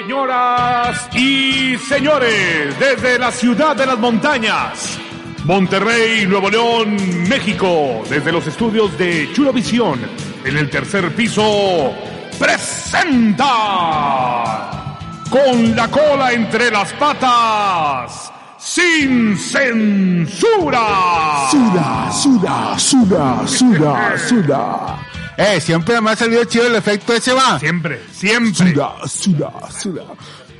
Señoras y señores, desde la ciudad de las montañas, Monterrey, Nuevo León, México, desde los estudios de Churovisión, en el tercer piso, presenta con la cola entre las patas, sin censura. Suda, suda, suda, suda, suda. Eh, siempre me ha salido chido el efecto ese va. Siempre, siempre. Suda, suda, suda.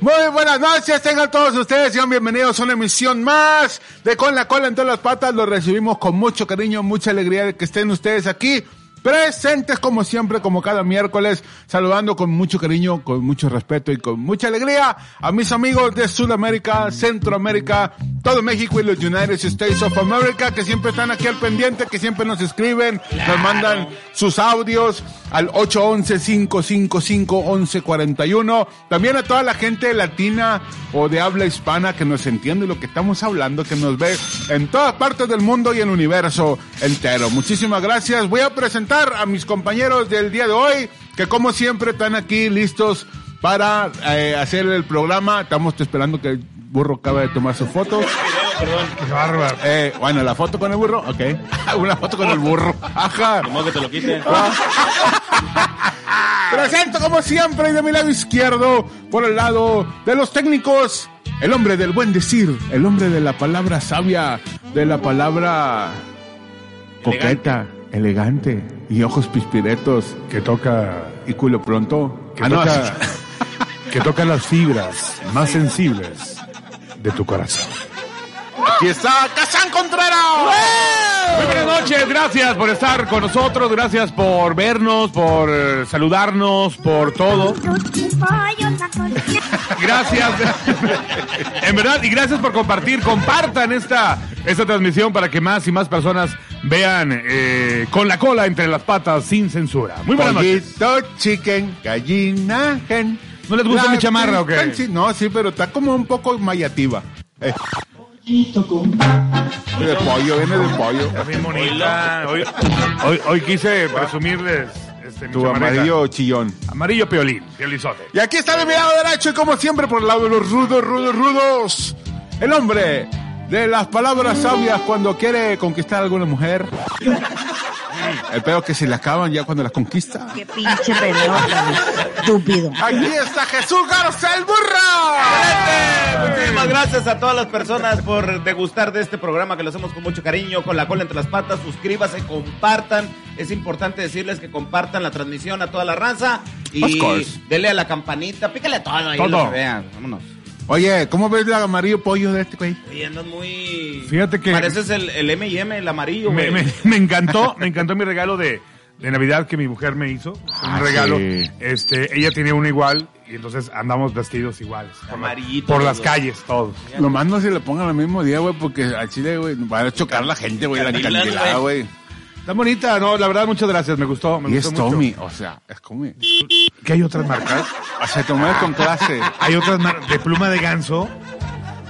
Muy buenas noches, tengan todos ustedes, sean bienvenidos a una emisión más de Con la Cola entre las Patas. Los recibimos con mucho cariño, mucha alegría de que estén ustedes aquí. Presentes como siempre, como cada miércoles, saludando con mucho cariño, con mucho respeto y con mucha alegría a mis amigos de Sudamérica, Centroamérica, todo México y los United States of America, que siempre están aquí al pendiente, que siempre nos escriben, nos mandan sus audios al 811-555-1141. También a toda la gente latina o de habla hispana que nos entiende lo que estamos hablando, que nos ve en todas partes del mundo y el universo entero. Muchísimas gracias. Voy a presentar a mis compañeros del día de hoy, que como siempre están aquí listos para eh, hacer el programa. Estamos esperando que el burro acabe de tomar su foto. Perdón, qué bárbaro. Eh, bueno, la foto con el burro, ok. Una foto con el burro. Ajá. que te lo quiten. Presento como siempre de mi lado izquierdo, por el lado de los técnicos, el hombre del buen decir, el hombre de la palabra sabia, de la palabra coqueta, elegante y ojos pispiretos Que toca, y culo pronto. que Ah, no, toca, que toca las fibras más sensibles de tu corazón. Aquí está Kazán Contreras. Muy buenas noches, gracias por estar con nosotros, gracias por vernos, por eh, saludarnos, por todo. Gracias, en verdad, y gracias por compartir, compartan esta, esta transmisión para que más y más personas vean eh, con la cola entre las patas sin censura. Muy buenas noches. Pollito, chicken, gallina, gen. ¿No les gusta mi chamarra o qué? No, sí, pero está como un poco mayativa. Eh. De pollo, viene de pollo. Está bien bonita. Hoy, hoy, hoy quise presumirles este, mi Tu amarillo chillón. Amarillo peolín, peolizote. Y aquí está de mi lado derecho y como siempre por el lado de los rudos, rudos, rudos. El hombre de las palabras sabias cuando quiere conquistar a alguna mujer. El pedo que se le acaban ya cuando las conquista. Qué pinche pelota, estúpido. Aquí está Jesús Garza el burro. Muchísimas gracias a todas las personas por degustar de este programa que lo hacemos con mucho cariño, con la cola entre las patas. Suscríbase, compartan. Es importante decirles que compartan la transmisión a toda la raza. Of Y course. dele a la campanita, pícale a todo ahí Todo. lo que vean. Vámonos. Oye, ¿cómo ves el amarillo pollo de este güey? Oye, andas muy. Fíjate que- Pareces el, el M&M, el amarillo, Me, güey. me- me encantó, me encantó mi regalo de, de Navidad que mi mujer me hizo. Un Ah, regalo. sí. Este, ella tenía uno igual y entonces andamos vestidos iguales. Por, la- Amarillitos por las calles, todos. Nomás no se le pongan el mismo día, güey, porque al chile, güey, va a chocar la gente, güey, la Candilas, candilada, güey. Está bonita, no, la verdad, muchas gracias, me gustó, me Y gustó es mucho. Tommy, o sea, es Tommy. ¿Qué hay otras marcas? O sea, tomé con clase. Hay otras marcas de pluma de ganso.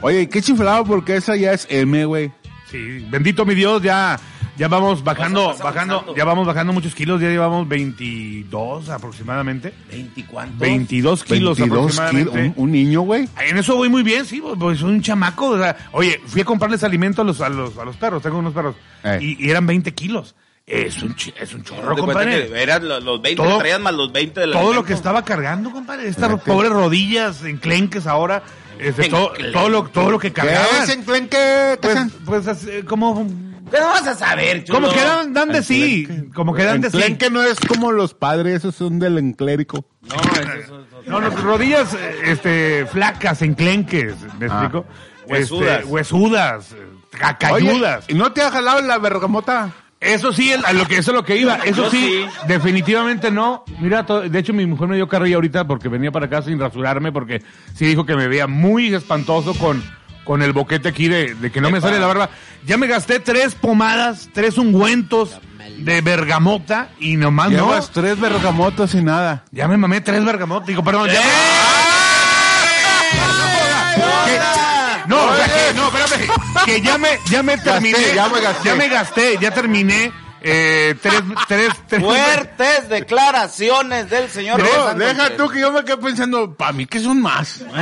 Oye, ¿y qué chiflado? Porque esa ya es M, güey. Sí, bendito mi Dios, ya, ya vamos bajando, bajando, ya vamos bajando muchos kilos, ya llevamos 22 aproximadamente. ¿20 cuántos? 22 kilos 22 aproximadamente. kilos, un, un niño, güey. En eso voy muy bien, sí, pues, pues soy un chamaco. o sea, oye, fui a comprarles alimento a los, a los, a los perros, tengo unos perros, Eh. y, y eran 20 kilos. Es un, chi- es un chorro, compadre. que Eran los, los 20 Todo- que traías más los 20 de la Todo lo que estaba cargando, compadre. Estas pobres rodillas enclenques ahora. Este, todo, todo, lo, todo lo que ¿Qué cargaban. es, enclenque? ¿Qué Pues, es? pues así, como, ¿Qué no vas a saber, chulo? como que dan, dan de sí. Como que dan de sí. Enclenque no es como los padres, esos son del enclérico. No, eso, eso. No, no, rodillas este, flacas, enclenques, ¿me Ah. explico? Huesudas. Este, huesudas, eh, ca- cayudas. Oye, ¿y no te ha jalado la bergamota? Eso sí, el- a lo que, eso es lo que iba. Eso sí, sí. definitivamente no. Mira, to- de hecho mi mujer me dio carrilla ahorita porque venía para acá sin rasurarme porque sí dijo que me veía muy espantoso con, con el boquete aquí de, de que no me sale la barba. Ya me gasté tres pomadas, tres ungüentos de bergamota y nomás no. Llevas tres bergamotas y nada. Ya me mamé tres bergamotas. Digo, perdón, ya. Que- Que ya me, ya me terminé. ya me gasté. Ya me gasté, ya terminé. Eh, tres, tres, tres. Fuertes declaraciones del señor No, deja tú que yo me quedé pensando, para mí que son más.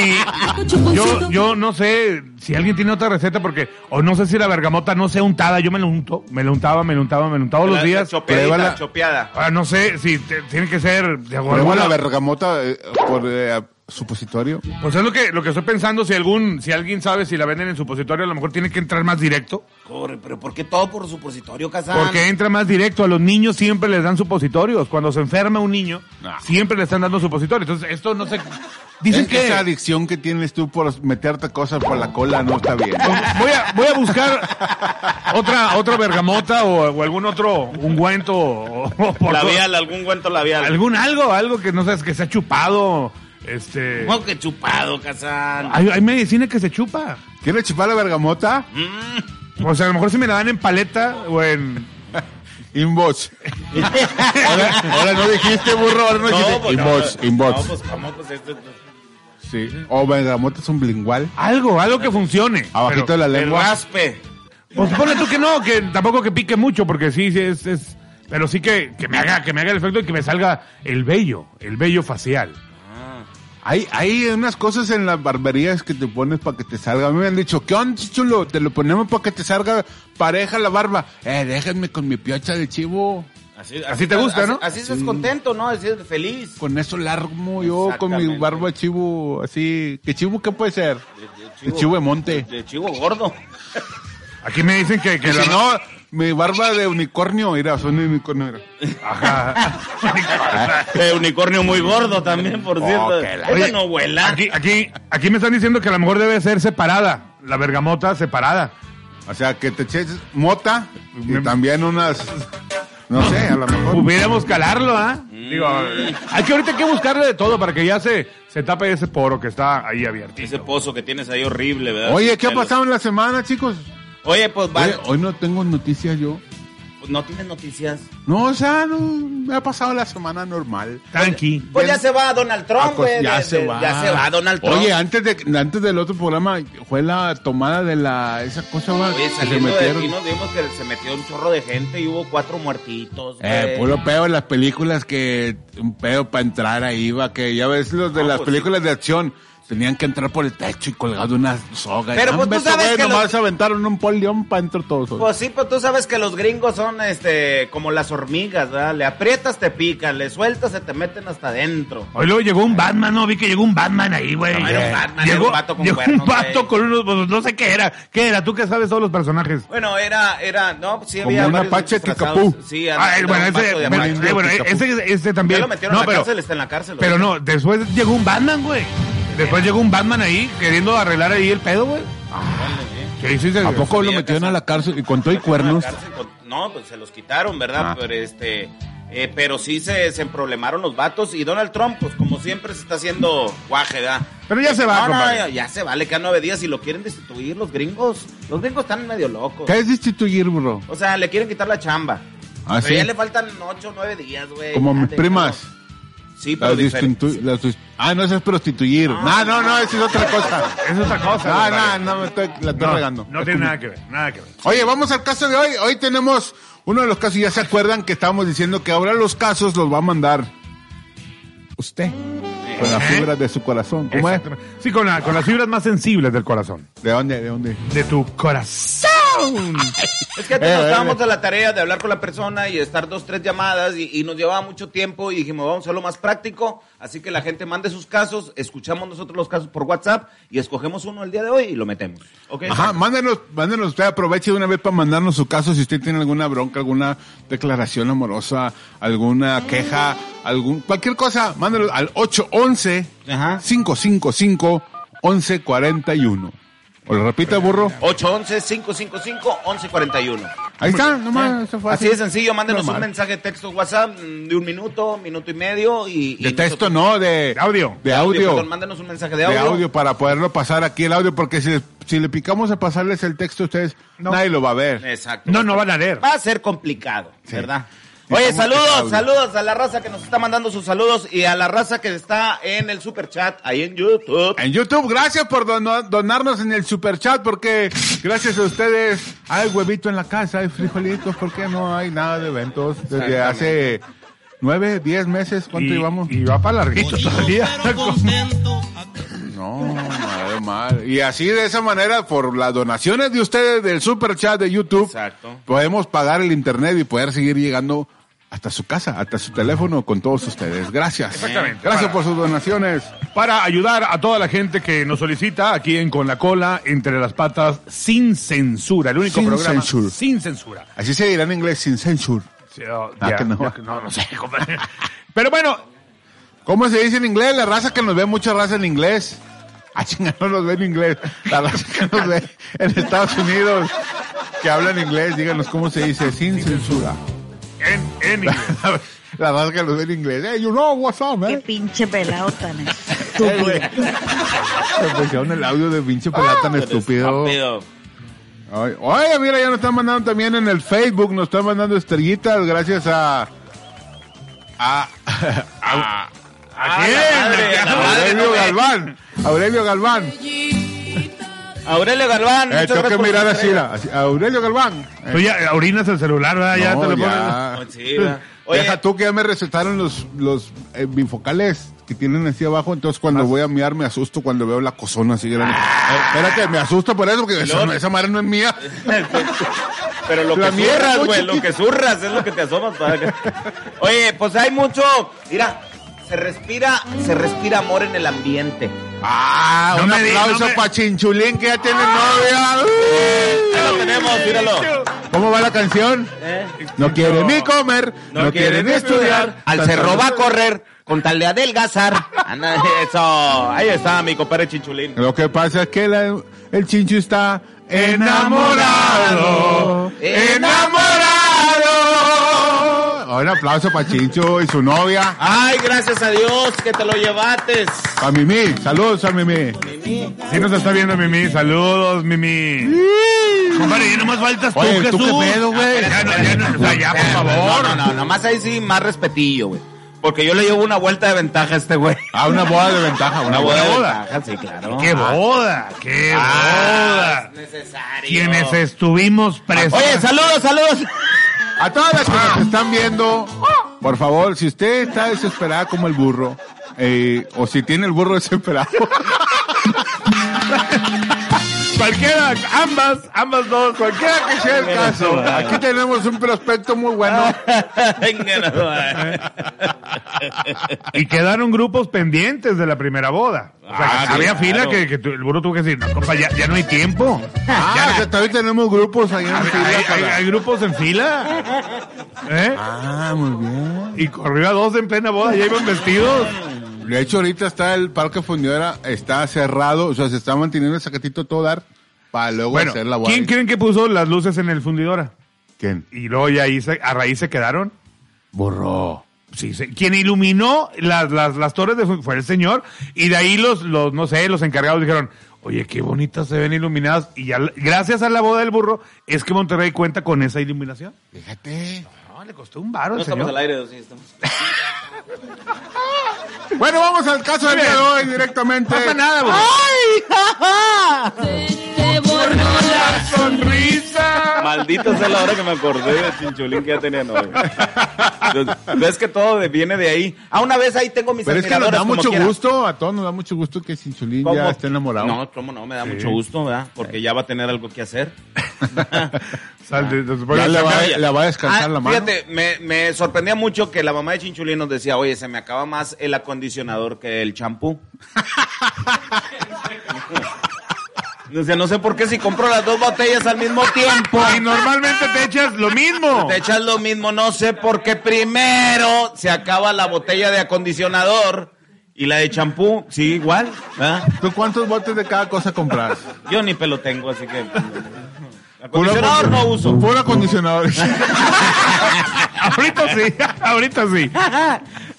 Y yo, yo no sé si alguien tiene otra receta porque, o no sé si la bergamota no sea untada, yo me lo unto, me lo untaba, me lo untaba, me lo untaba todos los La- días. Pruébala. chopeada. Ah, no sé si te- tiene que ser de Prueba la bergamota eh, por eh, supositorio. Pues es lo que, lo que estoy pensando, si algún, si alguien sabe si la venden en supositorio, a lo mejor tiene que entrar más directo. Corre, pero ¿por qué todo por supositorio, Kazan? Porque entra más directo. A los niños siempre les dan supositorios. Cuando se enferma un niño, No. siempre le están dando supositorios. Entonces, esto no se... Dicen Es- que... Esa adicción que tienes tú por meterte cosas por la cola no está bien. Voy a, voy a buscar otra, otra bergamota o, o algún otro ungüento o, o por- Labial, algún cuento labial. algún algo, algo que no sabes que se ha chupado. Este, ¿Cómo que chupado, Kazan? hay, hay medicina que se chupa. ¿Quieres chupar la bergamota? Mm. O sea, a lo mejor si me la dan en paleta o en... Inbox. ahora, ahora no dijiste burro, ahora no, dijiste pues, inbox, no, inbox. No, pues, ¿cómo? Pues, esto- Sí. O bergamota es un bilingual. Algo, algo que funcione. Abajito Pero- de la el lengua. raspe. Pues ponle tú que no, que tampoco que pique mucho, porque sí, sí es, es pero sí que, que me haga, que me haga el efecto y que me salga el vello, el vello facial. Hay, hay unas cosas en las barberías que te pones para que te salga. A mí me han dicho, ¿qué onda, chulo? Te lo ponemos para que te salga pareja la barba. Eh, déjenme con mi piocha de chivo. Así, Así te gusta, así- ¿no? Así estás contento, ¿no? Así es feliz. Con eso largo yo, con mi barba de chivo, así. ¿Qué chivo qué puede ser? De chivo de monte. De chivo gordo. Aquí me dicen que, que la- si no, mi barba de unicornio, mira, son de unicornio. mira. Ajá. De unicornio muy gordo también, por cierto. que la- Oye, no vuela. Aquí, aquí, aquí me están diciendo que a lo mejor debe ser separada, la bergamota separada. O sea, que te eches mota y Me- también unas, no sé, a lo mejor. Hubiéramos calarlo, ¿ah? Digo, hay que ahorita hay que buscarle de todo para que ya se, se tape ese poro que está ahí abierto. Ese pozo que tienes ahí horrible, ¿verdad? Oye, ¿qué ha pasado en la semana, chicos? Oye, pues, va- Oye, hoy no tengo noticias yo. pues, no tienes noticias. No, o sea, no, me ha pasado la semana normal. Tranqui. Pues ya se va Donald Ah, Trump, pues güey. ya de- se de- va. Ya se va Donald Trump. Oye, antes de antes del otro programa fue la tomada de la esa cosa va, Oye, que se saliendo de metieron. aquí nos vimos que se metió un chorro de gente y hubo cuatro muertitos. Eh, puro pedo en las películas que un pedo para entrar ahí va que ya ves los de No, las pues películas de acción tenían que entrar por el techo y colgado una soga. Pero, pues, tú sabes que nomás los- aventaron un polión para entrar todos. Pues sí, pero tú sabes que los gringos son este como las hormigas, ¿verdad? Le aprietas, te pican, le sueltas, se te meten hasta adentro. Hoy luego llegó un Batman, ¿no? Vi que llegó un Batman ahí, güey. No, era un Batman, llegó, era un vato con llegó cuernos, un vato güey. con unos, pues, no sé qué era. ¿Qué era? ¿Tú que sabes todos los personajes? Bueno, era, era, no, pues sí Como había un varios Apache. Kikapú. Sí, Ah, bueno, un ese, Apache. eh, bueno, ese, ese también. Ya lo metieron no, la pero, cárcel, está en la cárcel. pero güey. no, después llegó un Batman, güey. Después llegó un Batman ahí queriendo arreglar ahí el pedo, güey. Sí, sí, sí. ¿A poco lo metieron a la cárcel y con todo y cuernos? No, pues se los quitaron, ¿verdad? Ah. Pero este, Eh, pero sí se, se emproblemaron los vatos y Donald Trump, pues como siempre se está haciendo guaje, ¿verdad? Pero ya se va, No, no, ya, ya se vale, quedan nueve días y lo quieren destituir los gringos. Los gringos están medio locos. ¿Qué es destituir, bro? O sea, le quieren quitar la chamba. ¿Ah, pero sí? ya le faltan ocho o nueve días, güey. Como mis primas. Sí, pero Las ah, no, eso es prostituir. No, no, no, eso es otra cosa. Es otra cosa. No, no, no, me estoy, la estoy No, regando. no tiene nada que ver, nada que ver. Oye, vamos al caso de hoy. Hoy tenemos uno de los casos, ya se acuerdan que estábamos diciendo que ahora los casos los va a mandar usted. Con las Ajá. fibras de su corazón. ¿Cómo es? Sí, con, la- con las fibras más sensibles del corazón. ¿De dónde? ¿De dónde? De tu corazón. Es que antes Eh, nos dábamos eh. a la tarea de hablar con la persona y estar dos, tres llamadas y, y nos llevaba mucho tiempo y dijimos, vamos a hacerlo más práctico, así que la gente mande sus casos, escuchamos nosotros los casos por WhatsApp y escogemos uno el día de hoy y lo metemos. ¿Ok? Ajá, mándenos, mándenos usted, aproveche de una vez para mandarnos su caso si usted tiene alguna bronca, alguna declaración amorosa, alguna queja, algún, cualquier cosa, mándenos al 811 Ajá. 555 1141. ¿O lo repite, burro? 811-555-1141. Ahí está, nomás, eso fue Así de sencillo, mándenos Normal. un mensaje de texto WhatsApp mm, de un minuto, minuto y medio y... y De texto nosotros- no, de, De audio. De audio. Perdón, mándenos un mensaje de de audio. audio. para poderlo pasar aquí el audio, porque si, si le picamos a pasarles el texto a ustedes, No. nadie lo va a ver. Exacto. No, no van a leer. Va a ser complicado, Sí. ¿verdad? Oye, saludos, saludos a la raza que nos está mandando sus saludos y a la raza que está en el super chat ahí en YouTube. En YouTube, gracias por donarnos en el super chat, porque gracias a ustedes hay huevito en la casa, hay frijolitos, porque no hay nada de eventos desde hace nueve, diez meses, ¿cuánto y, llevamos? Y va para larguito todavía. No, nada mal. Y así de esa manera, por las donaciones de ustedes del super chat de YouTube, Exacto. podemos pagar el internet y poder seguir llegando hasta su casa, hasta su teléfono con todos ustedes. Gracias. Exactamente. Gracias Para- por sus donaciones. Para ayudar a toda la gente que nos solicita aquí en Con la Cola, entre las patas, sin censura. El único Sin programa censura. sin censura. Así se dirá en inglés, sin censure. Sí, oh, Ah, ya, que no. ya, no, no sé. Pero bueno, ¿Cómo se dice en inglés? La raza que nos ve, mucha raza en inglés. Ah, chinga, no nos ve en inglés. La raza que nos ve en Estados Unidos, que hablan inglés, díganos cómo se dice, sin censura. En, en inglés. La raza que ve en inglés. Hey, you know what's up, Qué man? pinche pelado tan estúpido. Me pusieron el audio de pinche pelada tan estúpido. Ay, Oye, mira, ya nos están mandando también en el Facebook, nos están mandando estrellitas gracias a... A... a ¿A Ah, ¿A quién? Aurelio Galván. Aurelio Galván. Aurelio Galván, Eh, tengo que mirar así, estrella. la- así, Aurelio Galván. Eh, Tú ya orinas el celular, ¿verdad? Ya no, te lo pones. ya. Sí, ¿verdad? Oye, Deja tú que ya me recetaron los, los eh, bifocales que tienen así abajo, entonces cuando voy a miar me asusto cuando veo la cozona así grande. Eh, espérate, me asusto por eso, porque esa, esa madre no es mía. Pero lo La que muy güey, lo que zurras es lo que te asomas para Oye, pues hay mucho, mira, se respira, se respira amor en el ambiente. Ah, No un aplauso no me- para Chinchulín que ya tiene Ah. novia. Ya lo tenemos, míralo. ¿Cómo va la canción? ¿Eh? No quiere ni comer, no, quiere ni estudiar. Al cerro va a correr con tal de adelgazar. Anda, eso. Ahí está mi compadre Chinchulín. Lo que pasa es que la- el Chinchu está enamorado. Enamorado. Un aplauso para Chincho y su novia. Ay, gracias a Dios que te lo llevates. A Mimi, saludos a Mimi. Mimi. Sí nos está viendo Mimi. Saludos, Mimi. Compadre, ya nomás faltas tú, Oye, ¿tú Jesús. qué pedo, güey? Ya, no, ya, no, o sea, ya, por favor. No, no, no, nomás ahí sí más respetillo, güey. Porque yo le llevo una vuelta de ventaja a este güey. Ah, una boda de ventaja, una Una boda. boda de boda. ventaja, sí, claro. ¡Qué boda! ¡Qué Ah, boda! es necesario. Quienes estuvimos presentes. Oye, saludos, saludos. A todas las que nos están viendo, por favor, si usted está desesperada como el burro, eh, o si tiene el burro desesperado, Cualquiera, ambas, ambas dos. cualquiera que sea el caso, aquí tenemos un prospecto muy bueno. Eh. Y quedaron grupos pendientes de la primera boda. O sea, Ah, que había claro. fila que, que tu- el burro tuvo que decir, no, compa, ya, ya no hay tiempo. Ah, Ya, o sea, también tenemos grupos ahí en hay, fila hay- para- hay grupos en fila. ¿Eh? Ah, muy bien. Y corrió a dos en plena boda, ya iban vestidos. De hecho, ahorita está el parque fundidora, está cerrado, o sea, se está manteniendo el sacatito todo dar para luego Bueno, hacer la boda. ¿quién creen que puso las luces en el fundidora? ¿Quién? Y luego ya ahí se- a raíz se quedaron. Burro. Sí, sí. Quien iluminó las, las, las torres de, fue el señor y de ahí los, los, no sé, los encargados dijeron, oye, qué bonitas se ven iluminadas y ya, gracias a la boda del burro es que Monterrey cuenta con esa iluminación. Fíjate. No, le costó un No al estamos señor. al aire, sí, estamos. Bueno, vamos al caso del día de hoy directamente. No pasa nada, burro. sonrisa. Maldita sea la hora que me acordé de Chinchulín que ya tenía novio. Ves que todo viene de ahí. Ah, una vez ahí tengo mis Pero es que nos da mucho quiera. gusto, a todos nos da mucho gusto que Sinchulín ¿Cómo? ya esté enamorado. No, cómo no, me da mucho gusto, ¿verdad? Porque ya va a tener algo que hacer. Sal de- de- de- ya le va, a descansar Ah, la mano. Fíjate, me, me sorprendía mucho que la mamá de Chinchulín nos decía, oye, se me acaba más el acondicionador que el champú. Decía, no sé por qué si compro las dos botellas al mismo tiempo. Y normalmente te echas lo mismo. Te echas lo mismo, no sé por qué primero se acaba la botella de acondicionador y la de champú, sí, igual. ¿Tú cuántos botes de cada cosa compras? Yo ni pelo tengo, así que... Acondicionador no uso. Puro acondicionador. ahorita sí, ahorita sí.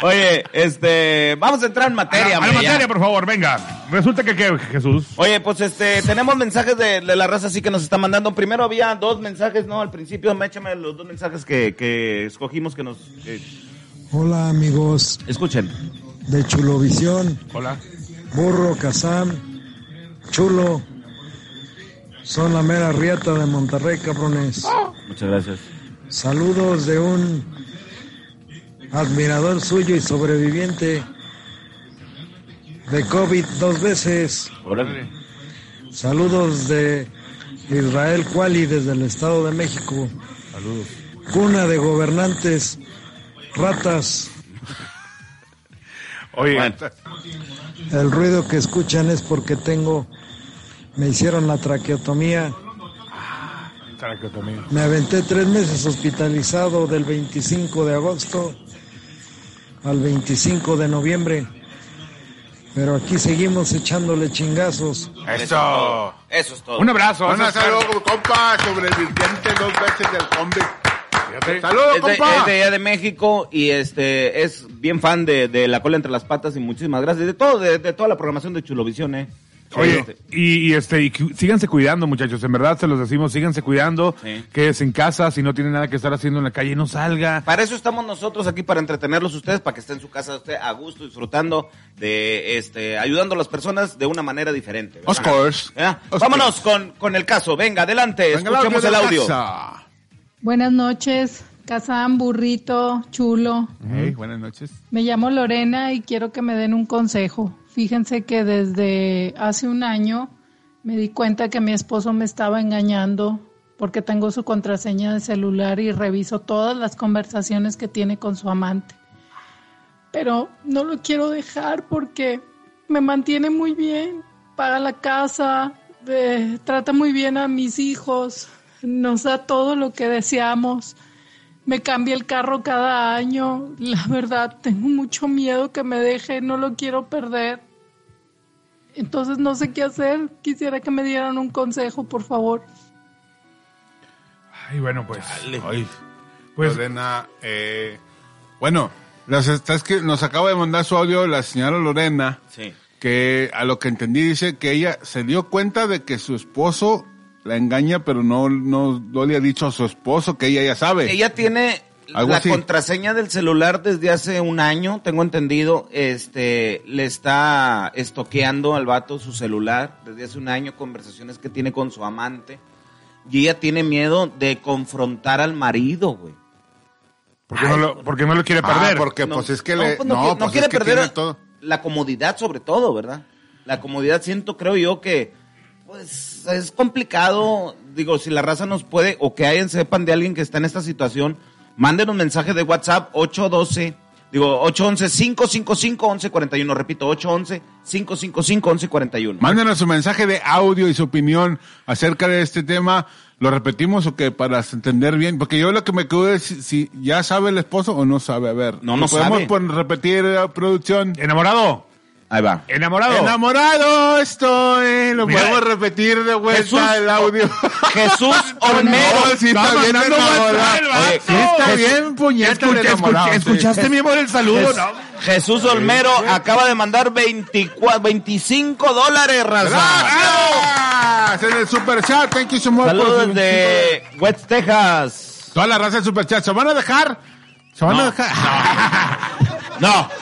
Oye, este, vamos a entrar en A materia, la, a la ya. materia, por favor, venga. Resulta que, ¿qué, Jesús? Oye, pues este, tenemos mensajes de, de la raza así que nos está mandando. Primero había dos mensajes, ¿no? Al principio, me échame los dos mensajes que, que escogimos que nos eh, Hola amigos escuchen. de Chulovisión, Hola. Burro, Kazán, Chulo, son la mera rieta de Monterrey, cabrones. Muchas gracias. Saludos de un admirador suyo y sobreviviente de COVID dos veces. Órale. Saludos de Israel Cuali desde el Estado de México. Saludos. Cuna de gobernantes, ratas. Oye, Bueno. El ruido que escuchan es porque tengo, me hicieron la traqueotomía. traqueotomía. Me aventé tres meses hospitalizado del 25 de agosto al 25 de noviembre. Pero aquí seguimos echándole chingazos. Eso. Eso es todo. Un abrazo. Es- saludos, compa, sobreviviente dos veces del combi. Fíjate. Saludos, Es es de allá de México y este es bien fan de, de La Cola Entre las Patas y muchísimas gracias. De todo, de, de toda la programación de Chulovisión, eh. Oye, Este, y, y, este, y cu- síganse cuidando, muchachos. En verdad se los decimos, síganse cuidando. Sí. Quédense en casa. Si no tienen nada que estar haciendo en la calle, no salga. Para eso estamos nosotros aquí, para entretenerlos ustedes, para que estén en su casa usted a gusto, disfrutando de, este, ayudando a las personas de una manera diferente. Of course. Vámonos con, con el caso. Venga, adelante, Venga, escuchemos el audio. casa. Buenas noches, Kazán, burrito, chulo. Hey, buenas noches. Me llamo Lorena y quiero que me den un consejo. Fíjense que desde hace un año me di cuenta que mi esposo me estaba engañando porque tengo su contraseña de celular y reviso todas las conversaciones que tiene con su amante. Pero no lo quiero dejar porque me mantiene muy bien, paga la casa, eh, trata muy bien a mis hijos, nos da todo lo que deseamos. Me cambia el carro cada año. La verdad, tengo mucho miedo que me deje, no lo quiero perder. Entonces no sé qué hacer. Quisiera que me dieran un consejo, por favor. Ay, bueno, pues. Ay, Pues, Lorena, eh, bueno, las está que nos acaba de mandar su audio la señora Lorena, Sí. que a lo que entendí dice que ella se dio cuenta de que su esposo la engaña, pero no, no, no le ha dicho a su esposo que ella ya sabe. Ella tiene Algo la así. contraseña del celular desde hace un año, tengo entendido. Este, le está estoqueando al vato su celular desde hace un año, conversaciones que tiene con su amante. Y ella tiene miedo de confrontar al marido, güey. ¿por qué, no lo, por qué no lo quiere Ah, perder? porque No, pues es que no, le, pues no, no, quiere- no pues quiere es que perder tiene todo. la comodidad sobre todo, ¿verdad? La comodidad siento, creo yo que pues es complicado, digo, si la raza nos puede o que alguien sepan de alguien que está en esta situación, manden un mensaje de WhatsApp 812 Digo, 811-555-1141. Repito, 811-555-1141. Mándenos su mensaje de audio y su opinión acerca de este tema. ¿Lo repetimos o que para entender bien? Porque yo lo que me quedo es si, si ya sabe el esposo o no sabe. A ver, No, no ¿podemos sabe. pon- repetir la producción? ¿Enamorado? Ahí va. Enamorado. Enamorado estoy. Lo Mira, podemos repetir de vuelta Jesús- el audio. Jesús Olmero. No, sí está Está bien. Oye, sí está Jesús- bien puñeta el enamorado, escucha- sí. ¿Escuchaste mi amor el saludo? Jes- No. Jesús Olmero acaba de mandar 24, 25 dólares, raza. ¡Gracias! En el super chat, thank you so much. Saludos su- de West Texas. Toda la raza del super chat. ¿Se van a dejar? ¿Se van a dejar? No,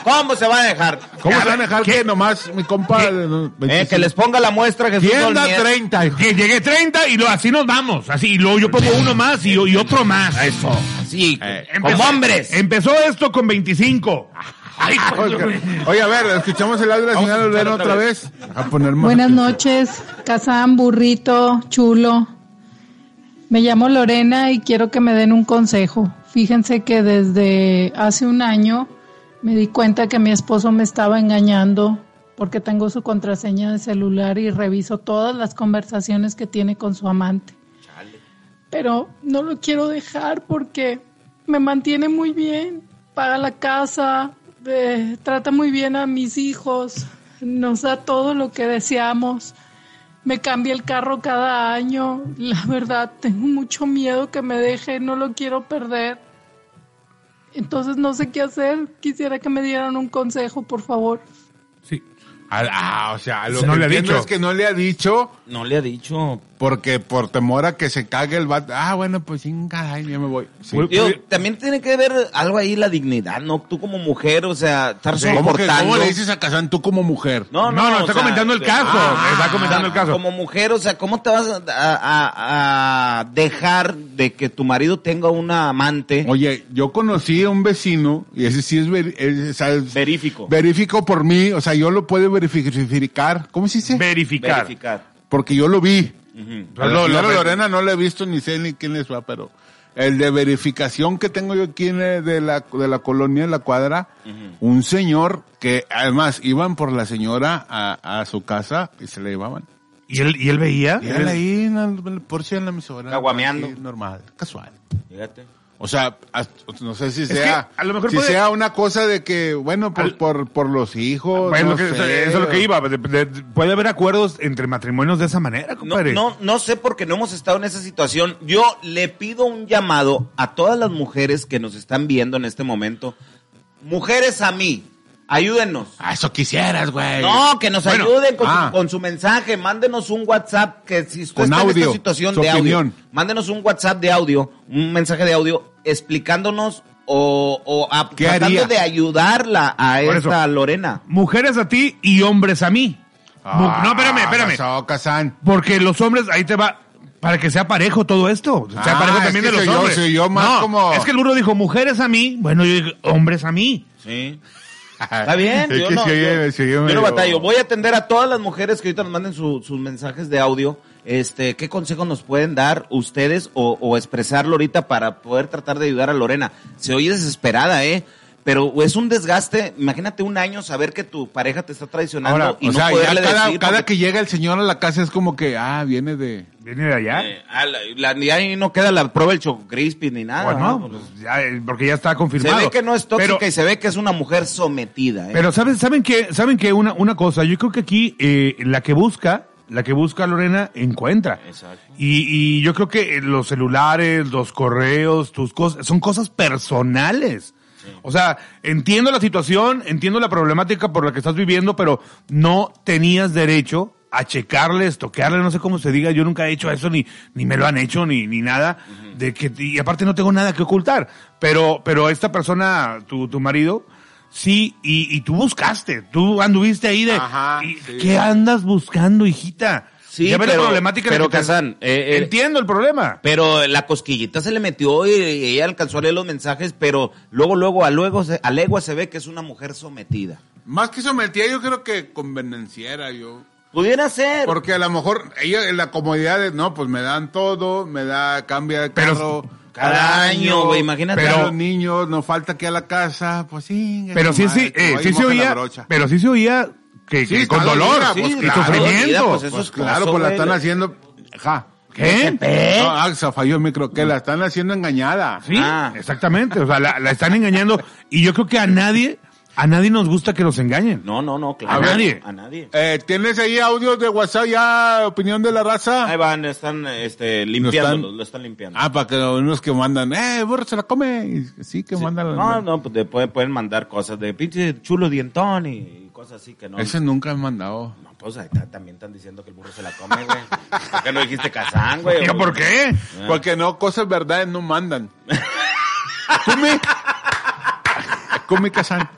¿cómo se va a dejar? ¿Cómo se van a dejar que nomás mi compa... Eh, que les ponga la muestra Jesús ¿Quién da Olmero. 30? hijo? Que llegué 30 y lo, así nos vamos. Así, y luego yo pongo uno más y, y otro más. Eso. Sí, Empezó- como hombres. Empezó esto con 25. Ay, Oye, Oye, a ver, escuchamos el audio de la señora Olvera escucharlo otra vez. A poner más Buenas atención. noches, Kazán, burrito, chulo. Me llamo Lorena y quiero que me den un consejo. Fíjense que desde hace un año me di cuenta que mi esposo me estaba engañando porque tengo su contraseña de celular y reviso todas las conversaciones que tiene con su amante. Pero no lo quiero dejar porque me mantiene muy bien, paga la casa, eh, trata muy bien a mis hijos, nos da todo lo que deseamos. Me cambia el carro cada año. La verdad, tengo mucho miedo que me deje, no lo quiero perder. Entonces no sé qué hacer. Quisiera que me dieran un consejo, por favor. Sí. Ah, o sea, lo No que le ha dicho. es que no le ha dicho No le ha dicho. Porque por temor a que se cague el vato. Ah, bueno, pues chinga, ay, ya me voy. Sí. Digo, también tiene que ver algo ahí la dignidad, ¿no? Tú como mujer, o sea, estar ¿Cómo, que, soportando. ¿Cómo le dices a tú como mujer? No, no, está comentando el caso, está comentando el caso. Como mujer, o sea, ¿cómo te vas a, a- a dejar de que tu marido tenga una amante? Oye, yo conocí a un vecino, y ese sí es, veri- es- o sea, es- Verifico. verifico por mí, o sea, yo lo puedo verificar. ¿Cómo se dice? Verificar. Verificar. Porque yo lo vi. La señora lo- Lorena no le he visto ni sé ni quién les va, pero el de verificación que tengo yo aquí en, eh, de la, de la colonia, de la cuadra, un señor que además iban por la señora a, a su casa y se le llevaban. ¿Y él, y él veía? Y él ahí en el Porsche en la emisora. Caguameando. Normal, casual. Fíjate. O sea, hasta- no sé si sea, que a lo mejor si puede- sea una cosa de que, bueno, por, Al- por, por los hijos. Bueno, no que- sé, eso es lo que iba. de- de- puede haber acuerdos entre matrimonios de esa manera, No, compadre. no, no sé porque no hemos estado en esa situación. Yo le pido un llamado a todas las mujeres que nos están viendo en este momento. Mujeres a mí, ayúdenos. Ah, eso quisieras, güey. No, que nos Bueno, ayuden con, ah. su, con su mensaje. Mándenos un WhatsApp que si usted Con está en audio, esta situación de audio, opinión. mándenos un WhatsApp de audio, un mensaje de audio explicándonos o, o a- ¿Qué tratando haría? de ayudarla a Por esta eso. Lorena. Mujeres a ti y hombres a mí. Ah, no, espérame, espérame. Kazán. Porque los hombres, ahí te va, para que sea parejo todo esto. Sea Ah, parejo es también que de los yo, hombres. soy yo más no, como- Es que el burro dijo mujeres a mí, bueno, yo digo hombres a mí. Sí. Está bien, yo, no, yo- yo no medio- batallo. Voy a atender a todas las mujeres que ahorita nos manden su- sus mensajes de audio. Este, ¿qué consejos nos pueden dar ustedes o, o expresarlo ahorita para poder tratar de ayudar a Lorena? Se oye desesperada, ¿eh? Pero es un desgaste. Imagínate un año saber que tu pareja te está traicionando Ahora, y o no sea, poderle cada, decir. cada porque- que llega el señor a la casa es como que, ah, viene de... Viene de allá. eh, ah, la- la- ahí no queda la prueba del Choco Crispy ni nada. bueno, ¿no? pues ya, eh, porque ya está se confirmado. ve que no es tóxica Pero- y se ve que es una mujer sometida. ¿eh? Pero saben, saben que, saben que una, una cosa, yo creo que aquí eh, la que busca, la que busca Lorena encuentra. Exacto. Y, y yo creo que los celulares, los correos, tus cosas, son cosas personales. O sea, entiendo la situación, entiendo la problemática por la que estás viviendo, pero no tenías derecho a checarles, toquearle, no sé cómo se diga, yo nunca he hecho eso, ni, ni me lo han hecho, ni, ni nada, de que, y aparte no tengo nada que ocultar, pero, pero esta persona, tu, tu marido, sí, y, y tú buscaste, tú anduviste ahí de, Ajá, sí. ¿qué andas buscando, hijita? Sí, Ya ves pero- la problemática pero, que Kazán, eh, eh, entiendo el problema. Pero la cosquillita se le metió y, y ella alcanzó a leer los mensajes, pero luego, luego, a luego, se- a legua se ve que es una mujer sometida. Más que sometida, yo creo que convenenciera yo. Pudiera ser. Porque a lo mejor ella en la comodidad de, no, pues me dan todo, me da, cambia de Pero- carro. cada año, güey, imagínate. Pero Pero- los niños, no falta que a la casa, pues sí. Pero sí, sí, eh, sí se oía, pero sí se oía que, Sí, que con dolor y pues, y claro. sufrimiento. Pues, eso Pues es claro, acoso, pues la están haciendo, ja. ¿Qué? No, ah, se falló el micro, que la están haciendo engañada. Sí, Ah. exactamente. O sea, la, la están engañando. Y yo creo que a nadie, A nadie nos gusta que nos engañen. No, no, no, claro. A nadie. A nadie. Eh, ¿Tienes ahí audios de WhatsApp ya, opinión de la raza? Ahí van, están este, limpiándolo, lo están limpiando. Ah, para que unos que mandan, eh, burro se la come. Y Sí, que mandan. No, no, pues te pueden, pueden mandar cosas de pinche chulo dientón y, así que no. Ese nunca me han mandado. No, pues ahí está, también están diciendo que el burro se la come, güey. ¿Por qué no dijiste Kazán, güey? ¿Por qué? Ah. Porque no, cosas verdades no mandan. Kumi. Kumi Kazan.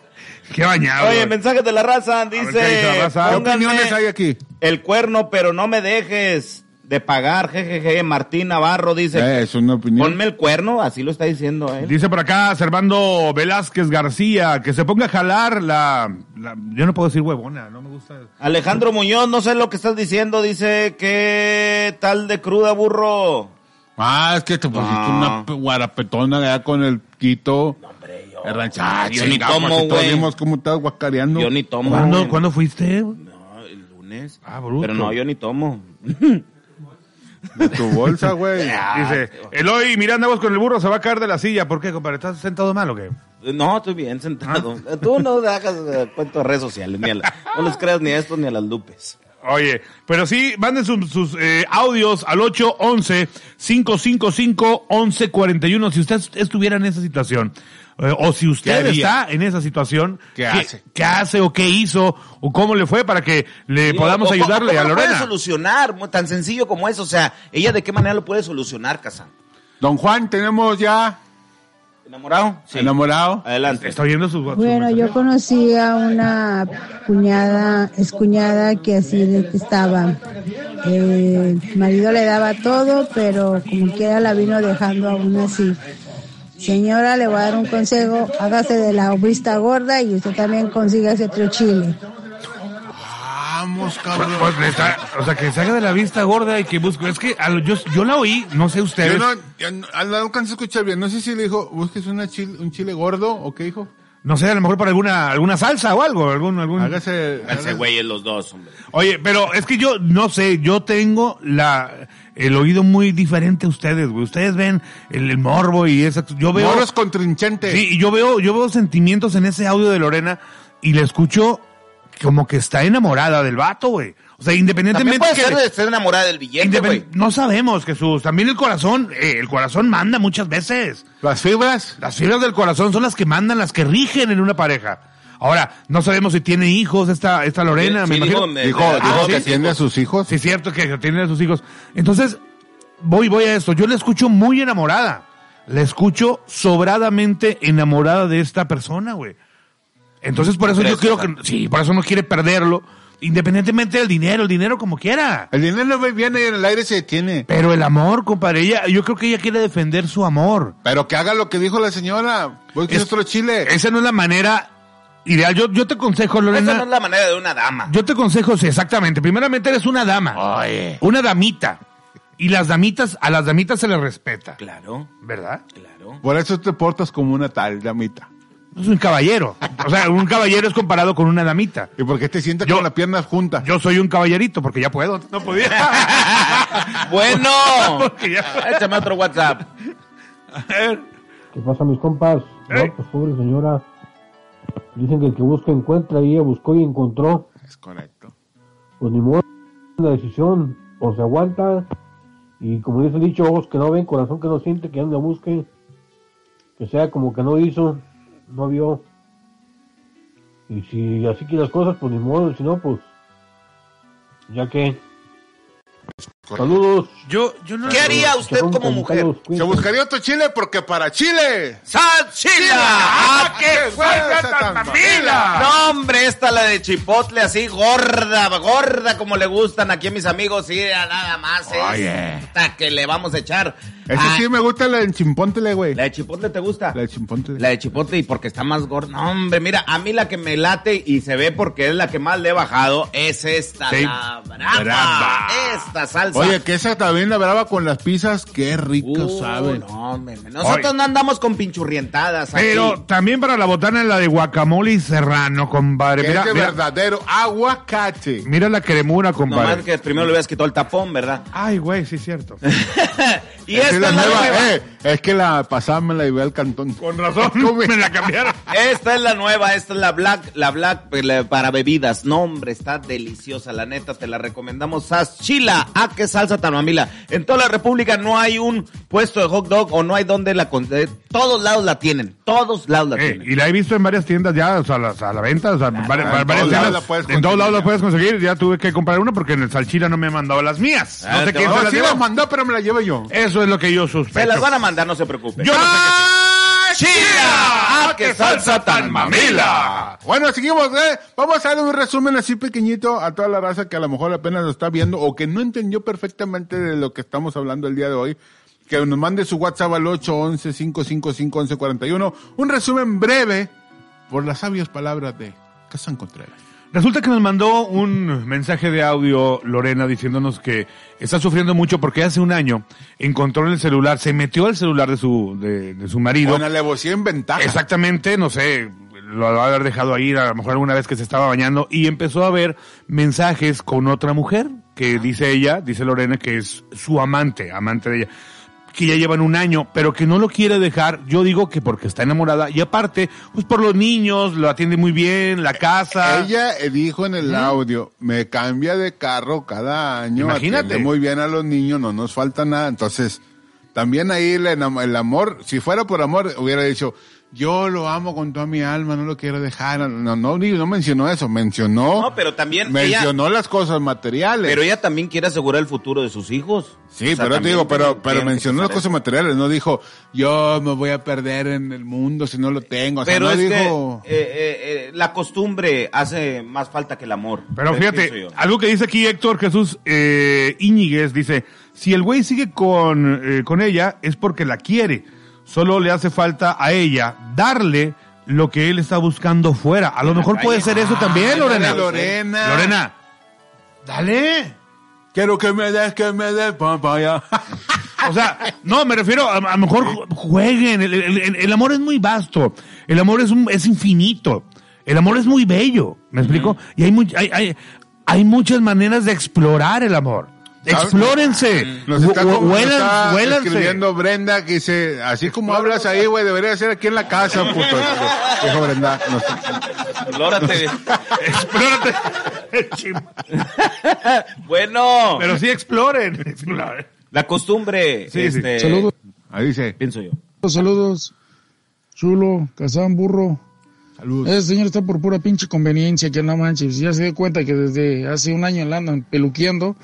Qué bañado. Oye, mensajes de la raza, ver, ¿qué dice la dice, raza? ¿Qué opiniones hay aquí? el cuerno, pero no me dejes de pagar, jejeje, Martín Navarro dice, Eh, es una opinión. ponme el cuerno, así lo está diciendo él. Dice por acá Servando Velázquez García que se ponga a jalar la, la- Yo no puedo decir huevona, no me gusta. Alejandro Muñoz, no sé lo que estás diciendo, dice, ¿qué tal de cruda, burro? Ah, es que te pusiste Ah. una p- guarapetona allá con el Quito. Hombre, yo, El rancha- yo ni chingado, tomo, güey. cómo estás guacareando. yo ni tomo. ¿Cuándo, güey. ¿cuándo fuiste? No, el lunes. Ah, bruto. Pero no, yo ni tomo. De tu bolsa, güey. Ah, Dice, Eloy Miranda, vos con el burro se va a caer de la silla. ¿Por qué, compadre? ¿Estás sentado mal o qué? No, estoy bien sentado. Ah. Tú no hagas eh, cuento de redes sociales, ni a la- no les creas ni a estos ni a las lupes. Oye, pero sí, manden sus, sus, eh, audios al 811-555-1141 si usted estuviera en esa situación. Eh, o si usted está en esa situación, ¿Qué hace? ¿Qué hace o qué hizo o cómo le fue para que le podamos O- ayudarle ¿cómo a lo puede Lorena? solucionar? Tan sencillo como eso. O sea, ¿ella de qué manera lo puede solucionar, Kazan? Don Juan, tenemos ya ¿Enamorado? Sí. enamorado. Adelante. Está oyendo sus Bueno, yo conocí a una cuñada, excuñada que así estaba. Eh, El marido le daba todo, pero como quiera la vino dejando aún así. Señora, le voy a dar un consejo, hágase de la vista gorda y usted también consiga ese otro chile. Vamos, Pues, cabrón. pues, está- o sea, que se haga de la vista gorda y que busque. Es que a lo- yo, yo la oí, no sé ustedes. Yo no, yo no, no alcancé a escuchar bien. No sé si le dijo, busques una chile, un chile gordo o qué dijo. No sé, a lo mejor para alguna, alguna salsa o algo, algún, algún. Hágase. Hágase- güey es los dos, hombre. Oye, pero es que yo no sé, yo tengo la el oído muy diferente a ustedes, güey. Ustedes ven el, el morbo y esa yo veo Moros contrincantes. Sí, y yo veo yo veo sentimientos en ese audio de Lorena y le escucho como que está enamorada del vato, güey. O sea, También independientemente puede que ser de estar enamorada del billete, independ- güey. no sabemos, Jesús. También el corazón, eh, el corazón manda muchas veces. Las fibras. Las fibras del corazón son las que mandan, las que rigen en una pareja. Ahora, no sabemos si tiene hijos esta, esta Lorena, Sí, me dijo, imagino. Dijo, Ah, dijo sí, que tiene a sus hijos. Sí, es cierto que tiene a sus hijos. Entonces, voy, voy a esto. Yo la escucho muy enamorada. La escucho sobradamente enamorada de esta persona, güey. Entonces, por eso yo ¿Crees, quiero que, sí, por eso no quiere perderlo. Independientemente del dinero, el dinero como quiera. El dinero viene y en el aire se detiene. Pero el amor, compadre, ella, yo creo que ella quiere defender su amor. Pero que haga lo que dijo la señora. Busques Es- otro chile. Esa no es la manera ideal. Yo, yo te aconsejo, Lorena. Esa no es la manera de una dama. Yo te aconsejo, sí, exactamente. Primeramente eres una dama. Una damita. Y las damitas, a las damitas se les respeta. Claro, ¿Verdad? claro. Por eso te portas como una tal damita. Es un caballero. O sea, un caballero es comparado con una damita. ¿Y por qué te sientas Yo- con las piernas juntas? Yo soy un caballerito porque ya puedo. No podía. bueno, ya- échame otro WhatsApp. A ver. ¿Qué pasa, mis compas? No, pues pobre señora. Dicen que el que busca encuentra y ella buscó y encontró. Es correcto. Pues ni modo, una decisión. O se aguanta. Y como dice el dicho, ojos que no ven, corazón que no siente, que anda busque. Que sea como que no hizo, no vio. Y si así que las cosas, pues ni modo. Si no, pues. Ya que. Saludos. Yo, yo no. ¿Qué haría usted como mujer? Se buscaría otro chile porque para Chile. ¡Salsila! ¡Ah, qué fuerza! No, hombre, esta la de chipotle así gorda, gorda como le gustan aquí a mis amigos, sí, a nada más Oye. esta que le vamos a echar. Ese Ah, sí me gusta la de chimpóntele, güey. ¿La de chipotle te gusta? La de chimpóntele. La de chipotle y porque está más gorda. No, hombre, mira, a mí la que me late y se ve porque es la que más le he bajado es esta, Sí. la brava. Brava. Esta salsa. Oye, que esa también la brava con las pizzas, qué rico Uh, saben. no, nosotros Oye. no andamos con pinchurrientadas. aquí. Pero también para la botana la de guacamole y serrano, compadre. Que Mira, es de mira, verdadero aguacate. mira la cremura, Nomás compadre. que primero le hubieras quitado el tapón, ¿verdad? Ay, güey, sí es cierto. y Es esta la es la nueva, nueva. eh, es que la pasada me la llevé al cantón. Con razón, me la cambiaron. Esta es la nueva, esta es la Black, la Black eh, para bebidas. No, hombre, está deliciosa, la neta, te la recomendamos. Saschila, ah, qué salsa tan mamila. En toda la República no hay un puesto de hot dog o no hay donde la... con- eh, todos lados la tienen, todos lados la Eh, tienen. y la he visto en varias tiendas ya, o sea, las- a la venta, o sea, en varias todos tiendas. lados la puedes en todos lados la conseguir, puedes conseguir. Ya tuve que comprar una porque en el Salchila no me ha mandado las mías. Ah, No sé te quién voy se a las sí pero me la llevé yo. Eso es lo que yo sospecho. Se las van a mandar, no se preocupe. Yo no sé qué- ¡Chila! ¡Ah, qué salsa tan mamila! Bueno, seguimos, ¿eh? Vamos a dar un resumen así pequeñito a toda la raza que a lo mejor apenas lo está viendo o que no entendió perfectamente de lo que estamos hablando el día de hoy. Que nos mande su WhatsApp al 811-555-1141. Un resumen breve por las sabias palabras de Casan Contreras. Resulta que nos mandó un mensaje de audio Lorena diciéndonos que está sufriendo mucho porque hace un año encontró en el celular, se metió al celular de su, de, de su marido. Con alevosía en ventaja. Exactamente, no sé, lo va a haber dejado ahí a lo mejor alguna vez que se estaba bañando y empezó a ver mensajes con otra mujer que dice ella, dice Lorena que es su amante, amante de ella que ya llevan un año, pero que no lo quiere dejar, yo digo que porque está enamorada, y aparte, pues por los niños, lo atiende muy bien, la casa. Ella eh, dijo en el audio, me cambia de carro cada año, Imagínate. atiende muy bien a los niños, no nos falta nada. Entonces, también ahí el, el amor, si fuera por amor, hubiera dicho, yo lo amo con toda mi alma, no lo quiero dejar. No, no, ni- no mencionó eso, mencionó, No, pero también mencionó las cosas materiales. Pero ella también quiere asegurar el futuro de sus hijos. Sí, O sea, pero te digo, pero, pero mencionó las cosas materiales, no dijo, yo me voy a perder en el mundo si no lo tengo. O sea, Pero no es dijo... que eh, eh, eh, la costumbre hace más falta que el amor. Pero Pienso fíjate, algo que dice aquí Héctor Jesús eh, Íñiguez, dice, si el güey sigue con, eh, con ella es porque la quiere, solo le hace falta a ella darle lo que él está buscando fuera. A lo mejor puede ser eso también, Lorena. Lorena. Lorena, dale. Quiero que me des, que me des, papaya. O sea, no, me refiero a, lo mejor ju- jueguen. El, el- el- el amor es muy vasto. El amor es, un, es infinito. El amor es muy bello. ¿Me explico? Y hay, muy- hay, hay, hay muchas maneras de explorar el amor. Explórense. Nos está, Hue- como- nos está huélanse. escribiendo Brenda que dice, así como hablas ahí, güey, debería ser aquí en la casa, puto. Dijo Brenda. no sé. Explórate. Explórate. Bueno, Pero sí exploren. Exploren. la costumbre. Sí, sí. este, Saludos, Ahí dice. Pienso yo. saludos. Chulo, Kazán, burro. Saludos. Ese señor está por pura pinche conveniencia, que no manches. Ya se dio cuenta que desde hace un año le andan peluqueando.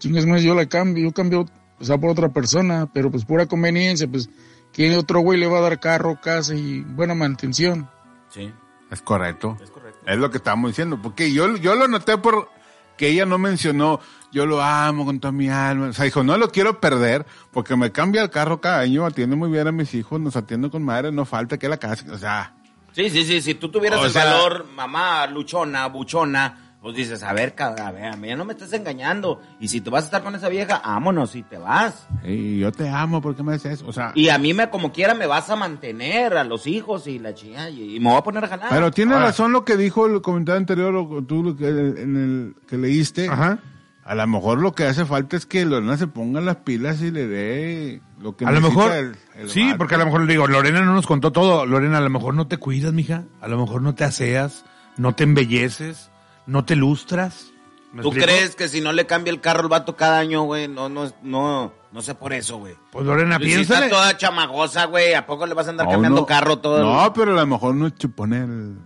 Chingas más, yo la cambio, yo cambio, o sea, por otra persona, pero pues pura conveniencia, pues que otro güey le va a dar carro, casa y buena mantención. Sí. Es correcto. Es correcto. Es lo que estamos diciendo. Porque yo, yo lo noté por que ella no mencionó, yo lo amo con toda mi alma. O sea, dijo, no lo quiero perder porque me cambia el carro cada año, atiende muy bien a mis hijos, nos atiende con madre, no falta que la casa. O sea, Sí, sí, sí. Si tú tuvieras O el sea- valor, mamá, luchona, buchona, pues dices, a ver, cabrón, a ver, a mí ya no me estás engañando. Y si te vas a estar con esa vieja, vámonos y te vas. y yo te amo, ¿por qué me haces eso? O sea, Y a mí, me como quiera, me vas a mantener a los hijos y la chica, y, y me voy a poner a jalar. pero tiene Ahora. razón lo que dijo el comentario anterior, o tú lo que, en el que leíste. Ajá. A lo mejor lo que hace falta es que Lorena se ponga las pilas y le dé lo que A lo mejor, el- el sí, vato. porque a lo mejor le digo, Lorena no nos contó todo. Lorena, a lo mejor no te cuidas, mija. A lo mejor no te aseas, no te embelleces, no te lustras. ¿Me ¿Tú explico? crees que si no le cambia el carro el vato cada año, güey? No, no, no, no sé por eso, güey. Pues Lorena, Si está toda chamagosa, güey, ¿a poco le vas a andar No, cambiando no. carro todo? No, pero a lo mejor no es chuponer. el-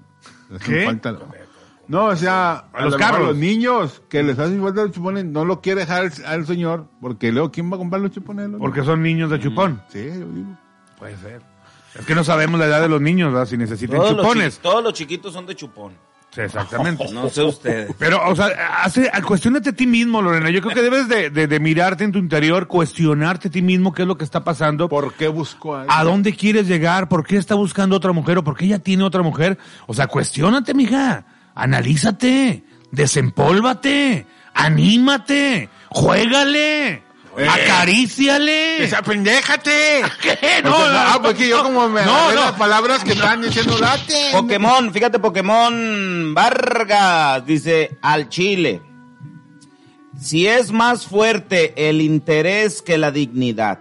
¿Qué? falta- no, o sea, a, los carros. los niños que les hacen falta los chupones, no lo quiere dejar al, al señor, porque luego, ¿quién va a comprar los chupones? Porque son niños de chupón. Sí, yo digo. Puede ser. Es que no sabemos la edad de los niños, ¿verdad? Si necesitan todos, los chupones. chi- todos los chiquitos son de chupón. Sí, exactamente. No sé ustedes. Pero, o sea, hace, cuestionate a ti mismo, Lorena. Yo creo que debes de, de- de mirarte en tu interior, cuestionarte a ti mismo qué es lo que está pasando. ¿Por qué busco a ¿A dónde quieres llegar? ¿Por qué está buscando otra mujer? ¿O por qué ella tiene otra mujer? O sea, cuestionate, mija. Analízate. Desempólvate. anímate, juégale, acaríciale. ¡Esa pendéjate! ¿Qué? No, No, ah, porque yo como me no, no. las palabras que están diciendo date. Pokémon, fíjate, Pokémon Vargas dice al Chile. Si es más fuerte el interés que la dignidad,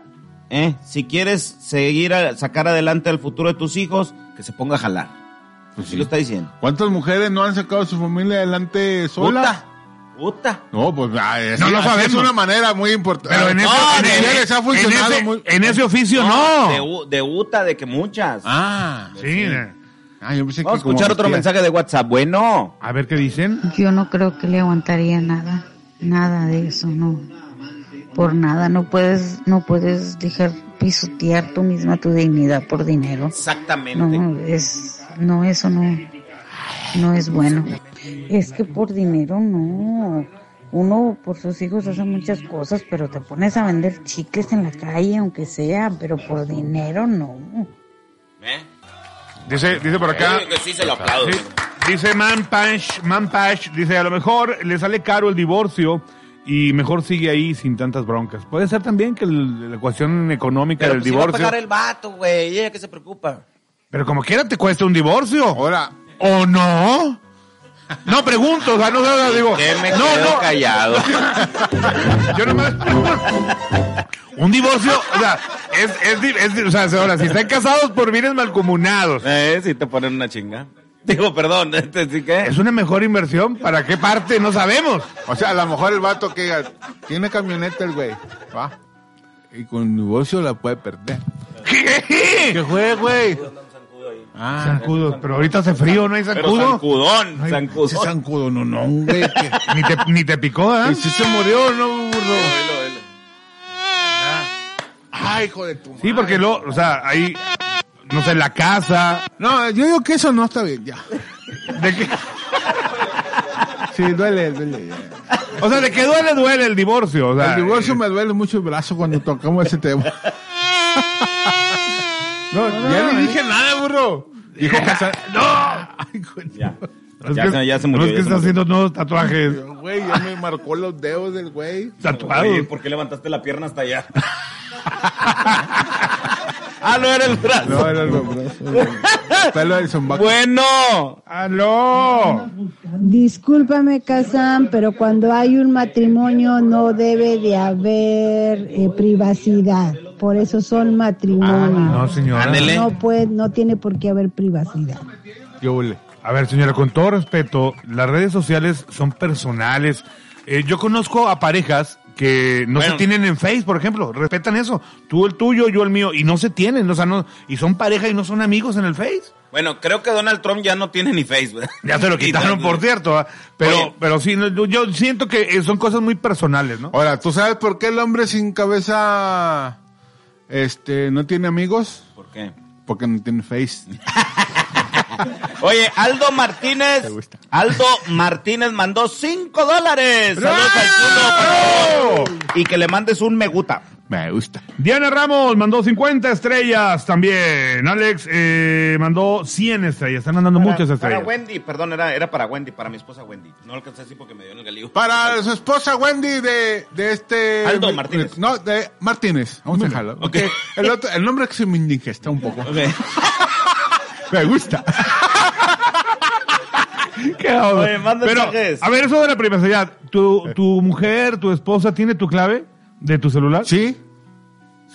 ¿eh? si quieres seguir a sacar adelante el futuro de tus hijos, que se ponga a jalar. Pues sí lo está diciendo. ¿Cuántas mujeres no han sacado a su familia adelante sola? Puta, puta. No, pues ah, es, No lo sabemos. Es una manera muy importante. Pero en, no, ese, en, de ese- ha funcionado en ese, muy. en ese oficio De, no. U- de UTA, de que muchas. Ah, Sí. ah, yo pensé Vamos a que como escuchar otro mensaje de WhatsApp. Bueno. A ver qué dicen. Yo no creo que le aguantaría nada, nada de eso, no. Por nada, no puedes, no puedes dejar pisotear tú misma tu dignidad por dinero. Exactamente. No, es, no, eso no, no es bueno. Es que por dinero no. Uno por sus hijos hace muchas cosas, pero te pones a vender chicles en la calle, aunque sea, pero por dinero no. ¿Eh? Dice, dice por acá. Yo que sí se lo aplaudo. Sí, dice Manpash, Manpash, dice, a lo mejor le sale caro el divorcio y mejor sigue ahí sin tantas broncas. Puede ser también que el- la ecuación económica Pero del pues, si va a divorcio... pagar el vato, güey. Ella que se preocupa. Pero como quiera te cuesta un divorcio. Ahora, ¿O no? No pregunto, o sea, no digo... Que me no, quedo no, callado. yo nomás... Un divorcio, o sea, es, es, o sea, ahora, si están casados por bienes malcomunados, Eh, si te ponen una chinga. Digo, perdón, este sí que. ¿es una mejor inversión? ¿Para qué parte? No sabemos. o sea, a lo mejor el vato que diga, tiene camioneta el güey, va. Y con divorcio la puede perder. ¿Qué? ¿Qué fue, güey? Ah, Zancudo, pero ahorita hace frío, ¿no hay Pero zancudo? zancudón, ese zancudón. zancudo, no, no, güey. que- Ni te, ni te picó, ¿eh? ¿Y si se murió no, burro? Oílo. Ay, hijo de tu madre. Sí, porque lo, o sea, ahí, no sé, la casa, No, yo digo que eso no está bien, ya. de que, Sí, duele, duele. ya. o sea, de que duele, duele el divorcio, o sea. El divorcio eh, me duele mucho el brazo cuando tocamos ese tema. No, ya no dije nada, burro. Dijo casa. ¡No! Ay, güey. Ya. No es Ya que- se- ya se No murió, es que está haciendo nuevos tatuajes Güey, ya me marcó los dedos del güey. tatuados. Oye, ¿por qué levantaste la pierna hasta allá? ah, no era el brazo. No, era del zombaco. Bueno. ¡Aló! Discúlpame, Kazam, pero cuando hay un matrimonio no debe de haber eh, privacidad. Por eso son matrimonios. No, señora. Ándele. No puede, no tiene por qué haber privacidad. Yo huele. A ver, señora, con todo respeto, las redes sociales son personales. Eh, yo conozco a parejas que no Bueno. se tienen en Face, por ejemplo, respetan eso. Tú el tuyo, yo el mío, y no se tienen, o sea, no, y son pareja y no son amigos en el Face. Bueno, creo que Donald Trump ya no tiene ni Facebook. Ya se lo quitaron, por cierto, ¿ah? pero, Oye. pero sí, yo siento que eh, son cosas muy personales, ¿no? Ahora, ¿tú sabes por qué el hombre sin cabeza este no tiene amigos? ¿Por qué? Porque no tiene face. Oye, Aldo Martínez. Aldo Martínez mandó 5 dólares. Saludos al chulo. Y que le mandes un me gusta. Me gusta. Diana Ramos mandó 50 estrellas también. Alex eh, mandó 100 estrellas. Están mandando muchas Para estrellas. Wendy, perdón, era, era para Wendy, para mi esposa Wendy. No lo alcancé así porque me dio en el galillo. Para su esposa Wendy de, de este... Aldo Martínez. No, de Martínez. Vamos a dejarlo. Ok. El, otro, el nombre que se me indigesta un poco. Me gusta. ¿Qué? Oye, manda Pero, a ver, eso de la privacidad. ¿Tu, ¿Tu mujer, tu esposa tiene tu clave de tu celular? Sí,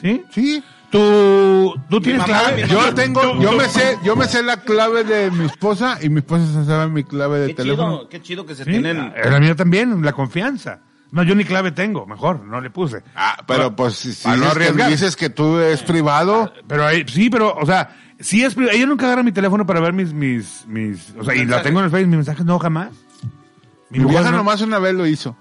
¿Sí? sí. ¿Tú, tú tienes mamá, clave? mi Yo tengo, yo me sé, yo me sé la clave de mi esposa y mi esposa se sabe mi clave de Qué teléfono. chido, qué chido que se Sí, tienen. eh, La mía también, la confianza. No, yo ni clave tengo, mejor, no le puse. Ah, pero pues si, si Para no dices, que, dices que tú es privado, Pero ahí, sí, pero, o sea, sí es, pri- ella nunca agarra mi teléfono para ver mis, mis, mis, o sea, y la tengo en el Facebook, mis mensajes no, jamás. mi vieja no. nomás una vez lo hizo.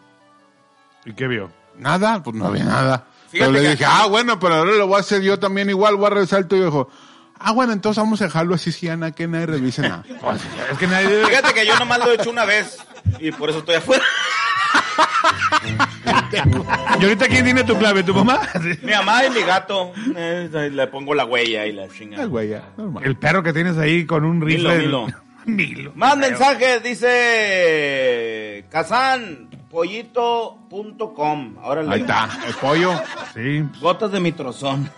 ¿Y qué vio? Nada, pues no había nada. Fíjate pero le dije, ah, bueno, pero ahora lo voy a hacer yo también igual, voy a revisar el tuyo. Dijo, ah, bueno, entonces vamos a dejarlo así, si Ana, que nadie revise nada. Es que nadie... Fíjate que yo nomás lo he hecho una vez y por eso estoy afuera. ¿Y ahorita quién tiene tu clave? ¿Tu mamá? Mi mamá y mi gato. eh, le pongo la huella y la chingada. ya, normal. El perro que tienes ahí con un rifle. Milo, Milo. Más mensajes, dice Kazán. Pollito.com. Ahora Ahí está, el pollo. Sí. Gotas de mitrozón.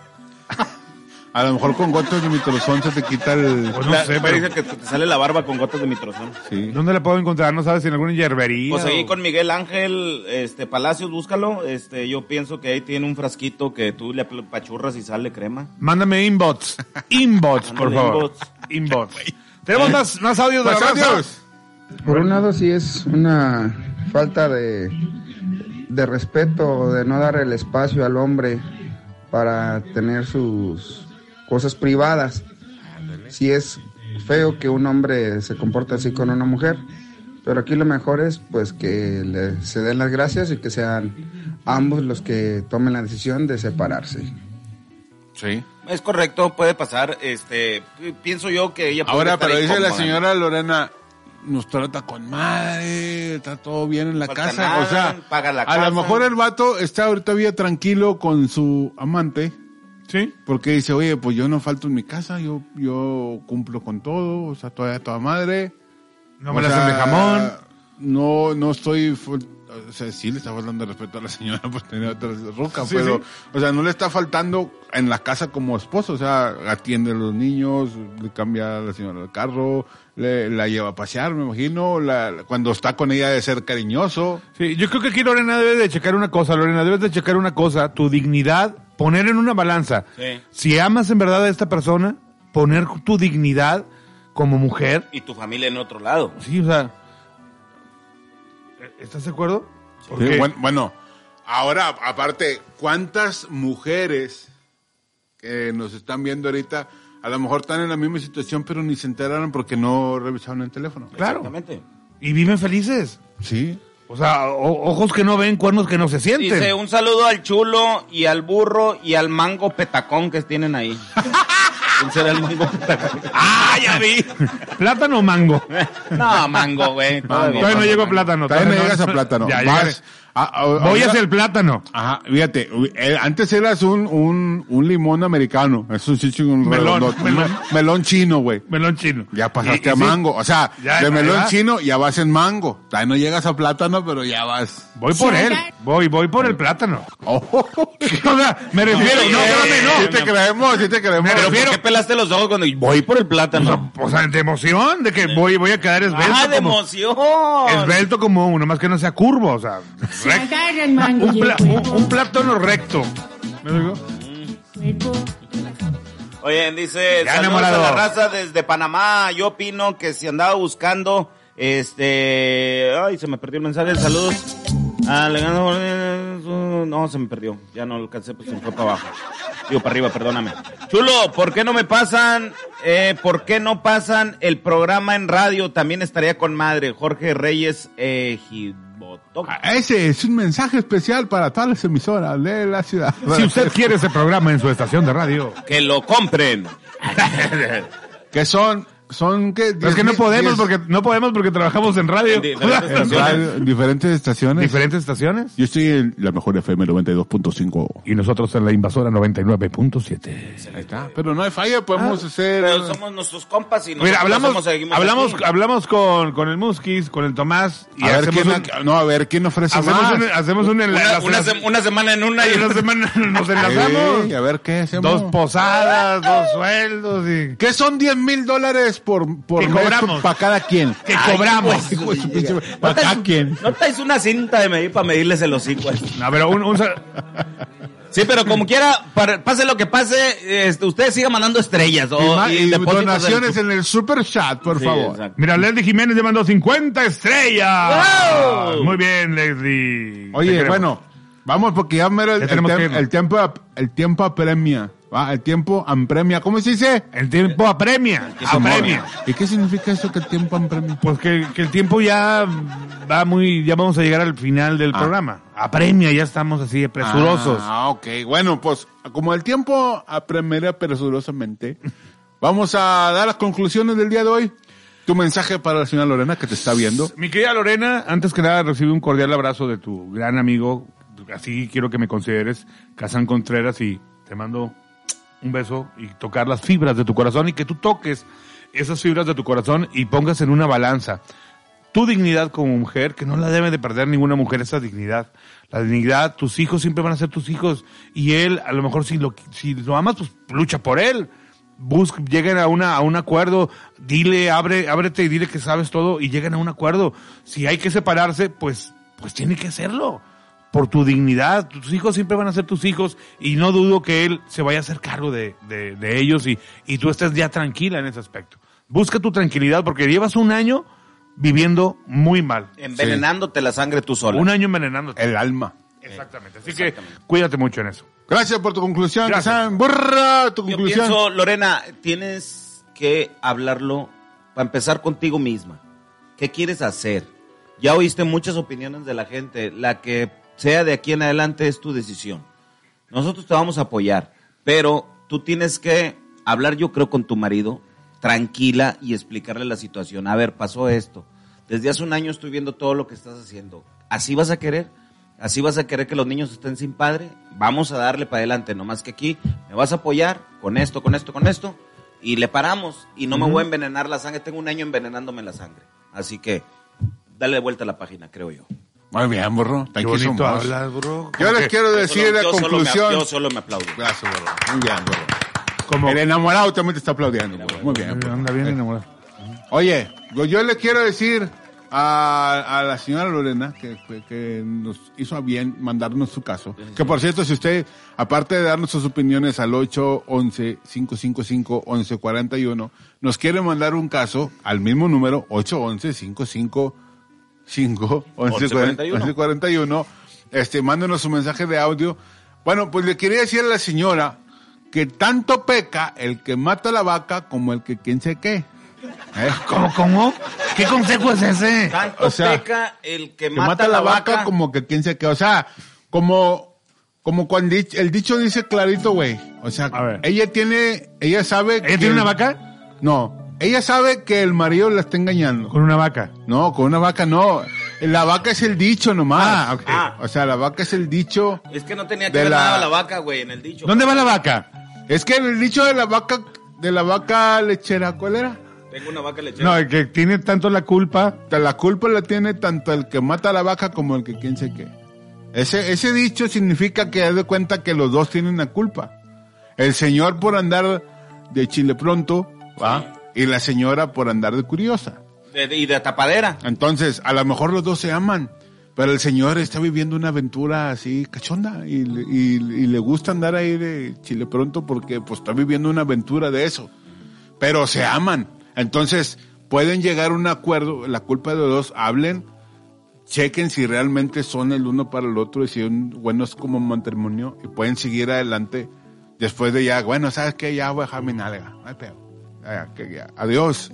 A lo mejor con gotas de mitrozón se te quita el... Pues no La- sé, pero- dice que te sale la barba con gotas de mitrozón. Sí. ¿Dónde la puedo encontrar? ¿No sabes si en alguna hierbería? Pues ahí o- con Miguel Ángel este, Palacios, búscalo. Este, yo pienso que ahí tiene un frasquito que tú le apachurras y sale crema. Mándame inbox. Inbox, por Mándale favor. Inbox. Tenemos más, más audios de la Pues, raza. adiós. Por un lado sí es una falta de, de respeto, de no dar el espacio al hombre para tener sus cosas privadas. Sí es feo que un hombre se comporte así con una mujer, pero aquí lo mejor es pues que le- se den las gracias y que sean ambos los que tomen la decisión de separarse. Sí. Es correcto, puede pasar. Este, pi- pienso yo que ella puede Ahora, estar pero dice la señora Lorena, nos trata con madre, está todo bien en la Falta casa. nada, o sea, paga la a casa. lo mejor el vato está ahorita bien tranquilo con su amante. Sí. Porque dice, oye, pues yo no falto en mi casa, yo, yo cumplo con todo, o sea, todavía toda madre. No me O la hacen de jamón. No, no estoy, o sea, sí le está faltando de respeto a la señora por tener otra ruca, Sí, pero, sí. o sea, no le está faltando en la casa como esposo, o sea, atiende a los niños, le cambia a la señora el carro, le, la lleva a pasear, me imagino, la, cuando está con ella de ser cariñoso. Sí, yo creo que aquí Lorena debe de checar una cosa, Lorena, debes de checar una cosa, tu dignidad, poner en una balanza. Sí. Si amas en verdad a esta persona, poner tu dignidad como mujer. Y tu familia en otro lado. Sí, o sea, ¿estás de acuerdo? Sí, bueno, bueno, ahora, aparte, ¿cuántas mujeres que nos están viendo ahorita, a lo mejor están en la misma situación, pero ni se enteraron porque no revisaron el teléfono? Claro. Exactamente. Y viven felices. Sí. O sea, o- ojos que no ven, cuernos que no se sienten. Dice, un saludo al chulo y al burro y al mango petacón que tienen ahí. ¿Quién será el mango petacón? ¡Ah, ya vi! ¿Plátano o mango? No, mango, güey. Todavía, Todavía no llego a plátano. Todavía no llegas a plátano. Ya, Vas- ya. a- a- Voy hacia el plátano. Ajá, fíjate, eh, antes eras un, un, un limón americano, eso sí, sí, un Melón, melón. un melón chino, güey. Melón chino. Ya pasaste Y- y a sí, mango, o sea, Ya, de melón chino ya vas en mango. Todavía no llegas a plátano, pero ya vas. Voy por él. Voy, voy por el plátano. Oh. O sea, me refiero, no, espérame, no. Sí te creemos, sí te creemos. Me ¿Pero refiero- por qué pelaste los ojos cuando voy por el plátano? O sea, de emoción, de que voy, voy a quedar esbelto. ¡Ah, de como, emoción! esbelto como uno, más que no sea curvo, o sea. Recto. un, pla- un- un plátano recto. ¿Me digo? Oye, dice, Ya, saludos enamorado. a la raza desde Panamá. Yo opino que si andaba buscando, este... Ay, se me perdió el mensaje. Saludos. Ah, No, se me perdió. Ya no lo alcancé, pues se me fue para abajo. Digo, para arriba, perdóname. Chulo, ¿por qué no me pasan, eh, por qué no pasan el programa en radio? También estaría con madre. Jorge Reyes, eh, Ah, Ese es un mensaje especial para todas las emisoras de la ciudad. Si usted quiere ese programa en su estación de radio. Que lo compren. que son, son que Es que no podemos porque no podemos porque trabajamos en radio. En diferentes en estaciones. radio, diferentes estaciones. Diferentes estaciones. Yo estoy en la mejor FM 92.5. Y nosotros en la invasora 99.7. Ahí está. Pero no hay falla, podemos hacer. Pero somos nuestros compas y Mira, hablamos, hablamos, aquí. hablamos con, con el Muskis, con el Tomás y a ver quién, un, no, a ver quién ofrece hacemos más. un, hacemos un Una, enlace. una una semana en una y una semana nos enlazamos. A ver qué hacemos. Dos posadas, dos sueldos y... ¿Qué son 10 mil dólares por, por Que mes cobramos. para cada quien? Que Ay, cobramos. pues, Hijo de su pinche- ¿No ¿Para cada quien? ¿No traes una cinta de medir para medirles el hocico? No, pero un, Sí, pero como quiera, para- pase lo que pase, este, usted siga mandando estrellas. O, y, ma- y y depósitos donaciones del- en el super chat, por Sí, favor. exacto. Mira, Leslie Jiménez le mandó 50 estrellas. ¡Wow! Muy bien, Leslie. Oye, bueno, vamos porque ya mero el, Ya el, tenemos tem- que irnos. el tiempo el tiempo apremia, ¿va? El tiempo apremia. ¿Cómo se dice? El tiempo apremia. Apremia. ¿Y qué significa eso que el tiempo apremia? Pues que, que el tiempo ya va muy, ya vamos a llegar al final del Ah. programa. Apremia, ya estamos así presurosos. Ah, ok. Bueno, pues como el tiempo apremia presurosamente, vamos a dar las conclusiones del día de hoy. Tu mensaje para la señora Lorena que te está viendo. Mi querida Lorena, antes que nada recibe un cordial abrazo de tu gran amigo, así quiero que me consideres, Kazán Contreras, y te mando un beso y tocar las fibras de tu corazón y que tú toques esas fibras de tu corazón y pongas en una balanza tu dignidad como mujer, que no la debe de perder ninguna mujer esa dignidad. La dignidad, tus hijos siempre van a ser tus hijos y él, a lo mejor si lo, si lo amas, pues lucha por él. Busca, lleguen a una, a un acuerdo, dile, abre, ábrete y dile que sabes todo y lleguen a un acuerdo. Si hay que separarse, pues, pues tiene que hacerlo. Por tu dignidad, tus hijos siempre van a ser tus hijos y no dudo que él se vaya a hacer cargo de, de, de ellos y, y tú estés ya tranquila en ese aspecto. Busca tu tranquilidad porque llevas un año viviendo muy mal. Envenenándote la sangre tú sola. Un año envenenándote. El alma. Exactamente. Así que cuídate mucho en eso. Gracias por tu conclusión. Gracias. Burra, tu Yo conclusión. pienso, Lorena, tienes que hablarlo para empezar contigo misma. ¿Qué quieres hacer? Ya oíste muchas opiniones de la gente. La que sea de aquí en adelante es tu decisión. Nosotros te vamos a apoyar, pero tú tienes que hablar, yo creo, con tu marido, tranquila y explicarle la situación. A ver, pasó esto. Desde hace un año estoy viendo todo lo que estás haciendo. ¿Así vas a querer? ¿Así vas a querer que los niños estén sin padre? Vamos a darle para adelante, nomás que aquí me vas a apoyar con esto, con esto, con esto, y le paramos. Y no me voy a envenenar la sangre. Tengo un año envenenándome la sangre. Así que dale vuelta a la página, creo yo. Muy bien, burro. Thank you so bonito much. hablas, bro. Yo les quiero decir Solo- la yo solo me- conclusión. yo solo me aplaudo. Gracias, burro. Muy bien, burro. Como, El enamorado también te está aplaudiendo. burro. Muy bien. burro. anda bien enamorado. Oye, yo, yo le quiero decir a, a la señora Lorena que, que- que nos hizo a bien mandarnos su caso. Que por cierto, si usted, aparte de darnos sus opiniones al 811-555-1141, nos quiere mandar un caso al mismo número, 811-555-1141, este, mándenos su mensaje de audio. Bueno, pues le quería decir a la señora que tanto peca el que mata a la vaca como el que quién sé qué. ¿Eh? ¿Cómo, cómo? ¿Qué consejo es ese? Tanto O sea, peca el que, que mata a la vaca, como que quién sé qué. O sea, como, como cuando el dicho dice clarito, güey. O sea, ella tiene, ella sabe ¿Ella que tiene una vaca? No, ella sabe que el marido la está engañando. Con una vaca. No, con una vaca no. La vaca es el dicho nomás. Ah, ok. Ah. O sea, la vaca es el dicho. Es que no tenía que De ver la- nada la vaca, güey, en el dicho. ¿Dónde va la vaca? Es que el dicho de la vaca, de la vaca lechera, ¿cuál era? Tengo una vaca lechera. No, el que tiene tanto la culpa. La culpa la tiene tanto el que mata a la vaca como el que quién sé qué. Ese, ese dicho significa que haz de cuenta que los dos tienen la culpa. El señor por andar de chile pronto, ¿va? Y la señora por andar de curiosa. De- de- y de tapadera. Entonces, a lo mejor los dos se aman, pero el señor está viviendo una aventura así cachonda y, le- y- y le gusta andar ahí de chile pronto porque pues está viviendo una aventura de eso. Pero se aman. Entonces, pueden llegar a un acuerdo, la culpa de los dos, hablen, chequen si realmente son el uno para el otro y si son buenos como matrimonio y pueden seguir adelante después de ya, bueno, ¿sabes qué? Ya voy a dejar mi nalga, no hay pedo. Ya, adiós.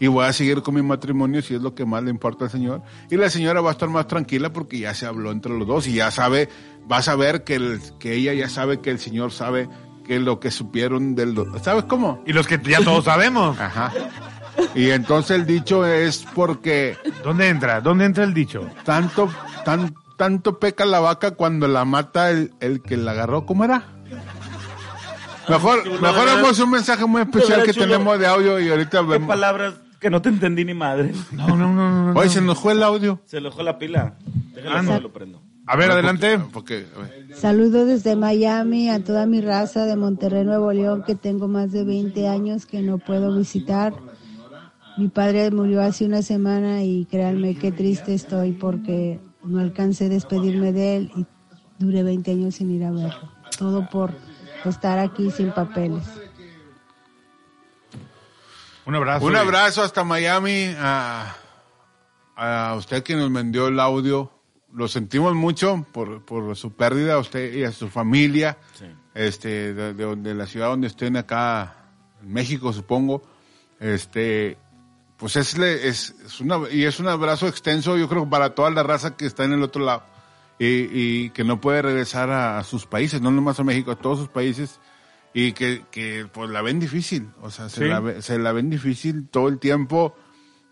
Y voy a seguir con mi matrimonio si es lo que más le importa al Señor. Y la señora va a estar más tranquila porque ya se habló entre los dos y ya sabe, va a saber que, el, que ella ya sabe que el Señor sabe que lo que supieron del... ¿Sabes cómo? Y los que ya todos sabemos. Ajá. Y entonces el dicho es porque ¿Dónde entra? ¿Dónde entra el dicho? tanto, tan, tanto peca la vaca cuando la mata el, el que la agarró, ¿cómo era? Mejor, mejor damos un mensaje muy especial ¿Verdad, que tenemos de audio y ahorita ¿Qué vemos. palabras que no te entendí ni madre? No, no, no, no. Oye, se nos fue el audio. Se le dejó la pila. Ah, no. que lo prendo. A ver, adelante. Porque, a ver. Saludos desde Miami a toda mi raza de Monterrey, Nuevo León, que tengo más de 20 años que no puedo visitar. Mi padre murió hace una semana y créanme qué triste estoy porque no alcancé a despedirme de él y duré 20 años sin ir a verlo. Todo por estar aquí sin papeles. Un abrazo. Un abrazo hasta Miami a, a usted que nos vendió el audio. Lo sentimos mucho por, por su pérdida, a usted y a su familia, este, de, de, de la ciudad donde estén acá, en México, supongo. Este, pues es, le- es, es una, y es un abrazo extenso, yo creo, para toda la raza que está en el otro lado y, y que no puede regresar a, a sus países, no nomás a México, a todos sus países y que, que pues la ven difícil, o sea, se, Sí. la, se la ven difícil todo el tiempo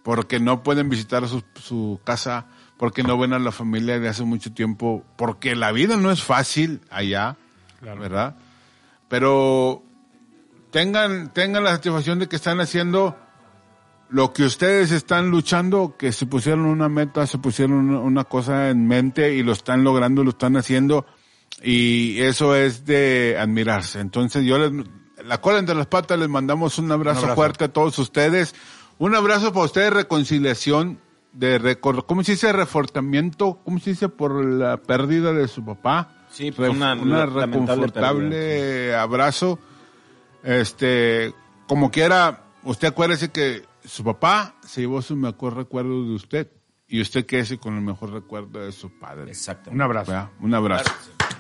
porque no pueden visitar su, su casa, porque no ven a la familia de hace mucho tiempo, porque la vida no es fácil allá, ¿verdad? Pero tengan, tengan la satisfacción de que están haciendo lo que ustedes están luchando, que se pusieron una meta, se pusieron una, cosa en mente y lo están logrando, lo están haciendo y eso es de admirarse. Entonces yo les, la cola entre las patas les mandamos un abrazo, Un abrazo. fuerte a todos ustedes. Un abrazo para ustedes, reconciliación de récord. ¿Cómo se dice? Refortamiento. ¿Cómo se dice? Por la pérdida de su papá. Sí, Ref- una una reconfortable abrazo. Este, como quiera, usted acuérdese que su papá se llevó su mejor recuerdo de usted y usted quédese con el mejor recuerdo de su padre. Exacto. Un abrazo. ¿Verdad? Un abrazo.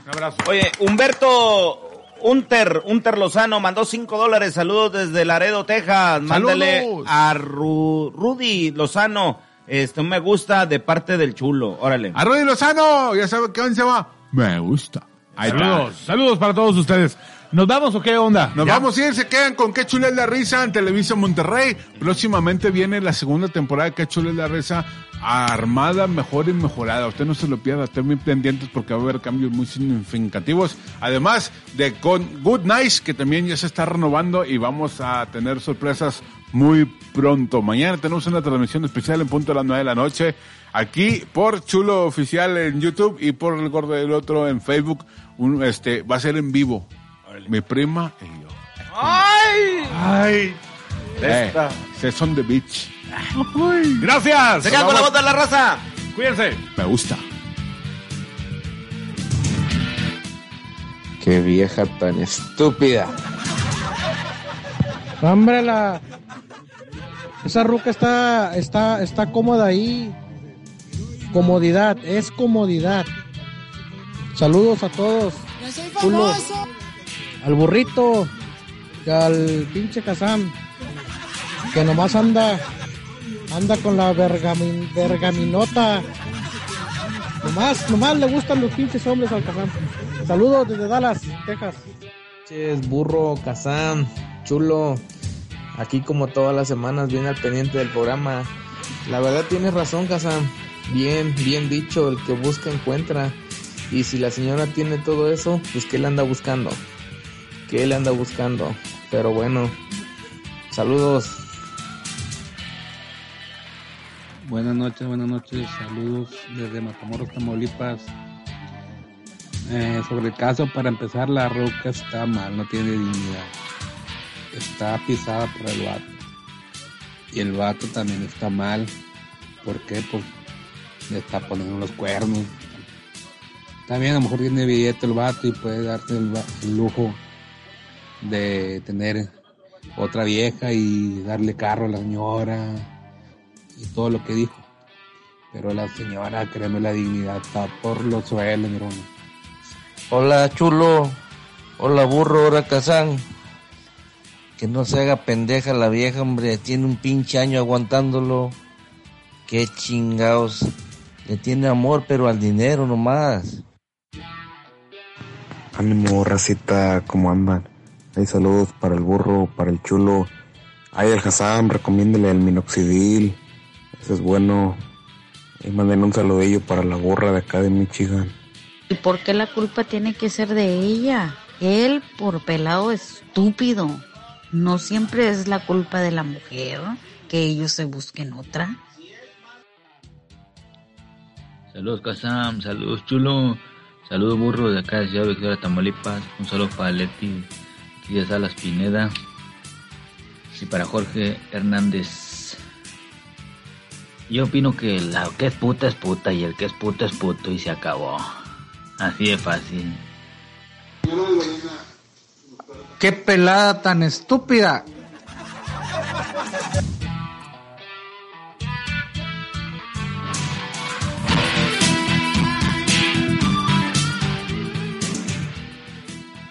Un abrazo. Oye, Humberto Unter, Unter Lozano mandó 5 dólares. Saludos desde Laredo, Texas. Mándale Saludos. a Ru- Rudy Lozano. Este, un me gusta de parte del chulo. Órale. A Rudy Lozano, ya sabe qué se va. Me gusta. Ahí está. Saludos, saludos para todos ustedes. ¿Nos vamos o qué onda? Nos ¿Ya? vamos a ir, se quedan con Qué chula es la risa en Televisa Monterrey. Próximamente viene la segunda temporada de Qué chula es la risa armada, mejor y mejorada. Usted no se lo pierda, estén muy pendientes porque va a haber cambios muy significativos. Además de con Good Nights, que también ya se está renovando y vamos a tener sorpresas muy pronto. Mañana tenemos una transmisión especial en punto de las 9 de la noche. Aquí por Chulo Oficial en YouTube y por El Gordo del Otro en Facebook. Un, este, va a ser en vivo. Mi prima y yo. ¡Ay! Ay, Eh, Sex on the Beach. gracias. Se quedan con la voz de la raza. Cuídense. Me gusta. Qué vieja tan estúpida. Hombre, la... Esa ruca está, está, está cómoda ahí. Comodidad, es comodidad. Saludos a todos. Culo. Al burrito. Y al pinche Kazam. Que nomás anda. Anda con la bergamin, bergaminota. Nomás, nomás le gustan los pinches hombres al Kazam. Saludos desde Dallas, Texas. Noches, burro, Kazam, chulo. Aquí como todas las semanas viene al pendiente del programa. La verdad tienes razón, Kazam. Bien, bien dicho, el que busca encuentra. Y si la señora tiene todo eso, pues ¿qué le anda buscando? ¿Qué le anda buscando? Pero bueno, saludos. Buenas noches, buenas noches, saludos desde Matamoros, Tamaulipas. Eh, sobre el caso, para empezar, la roca está mal, no tiene dignidad. Está pisada por el vato. Y el vato también está mal. ¿Por qué? Pues le está poniendo los cuernos. También a lo mejor tiene billete el vato y puede darse el, el lujo de tener otra vieja y darle carro a la señora y todo lo que dijo. Pero la señora, créeme, la dignidad está por los suelos, mi hermano. Hola chulo, hola burro, hola Kazán. Que no se haga pendeja la vieja, hombre, tiene un pinche año aguantándolo. Qué chingados. Le tiene amor, pero al dinero nomás. Ánimo, racita, ¿cómo andan? Hay saludos para el burro, para el chulo. Ay, el Hassan, recomiéndele el minoxidil. Ese es bueno. Y manden un saludillo para la gorra de acá de Michigan. ¿Y por qué la culpa tiene que ser de ella? Él, por pelado estúpido. No siempre es la culpa de la mujer que ellos se busquen otra. Saludos Kazam, saludos Chulo, saludos Burro de acá de Ciudad Victoria, Tamaulipas, un saludo para Leti, de Salas Pineda y para Jorge Hernández. Yo opino que la que es puta es puta y el que es puto es puto y se acabó. Así de fácil. ¡Qué pelada tan estúpida!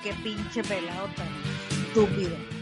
Qué pinche pelado tan estúpido.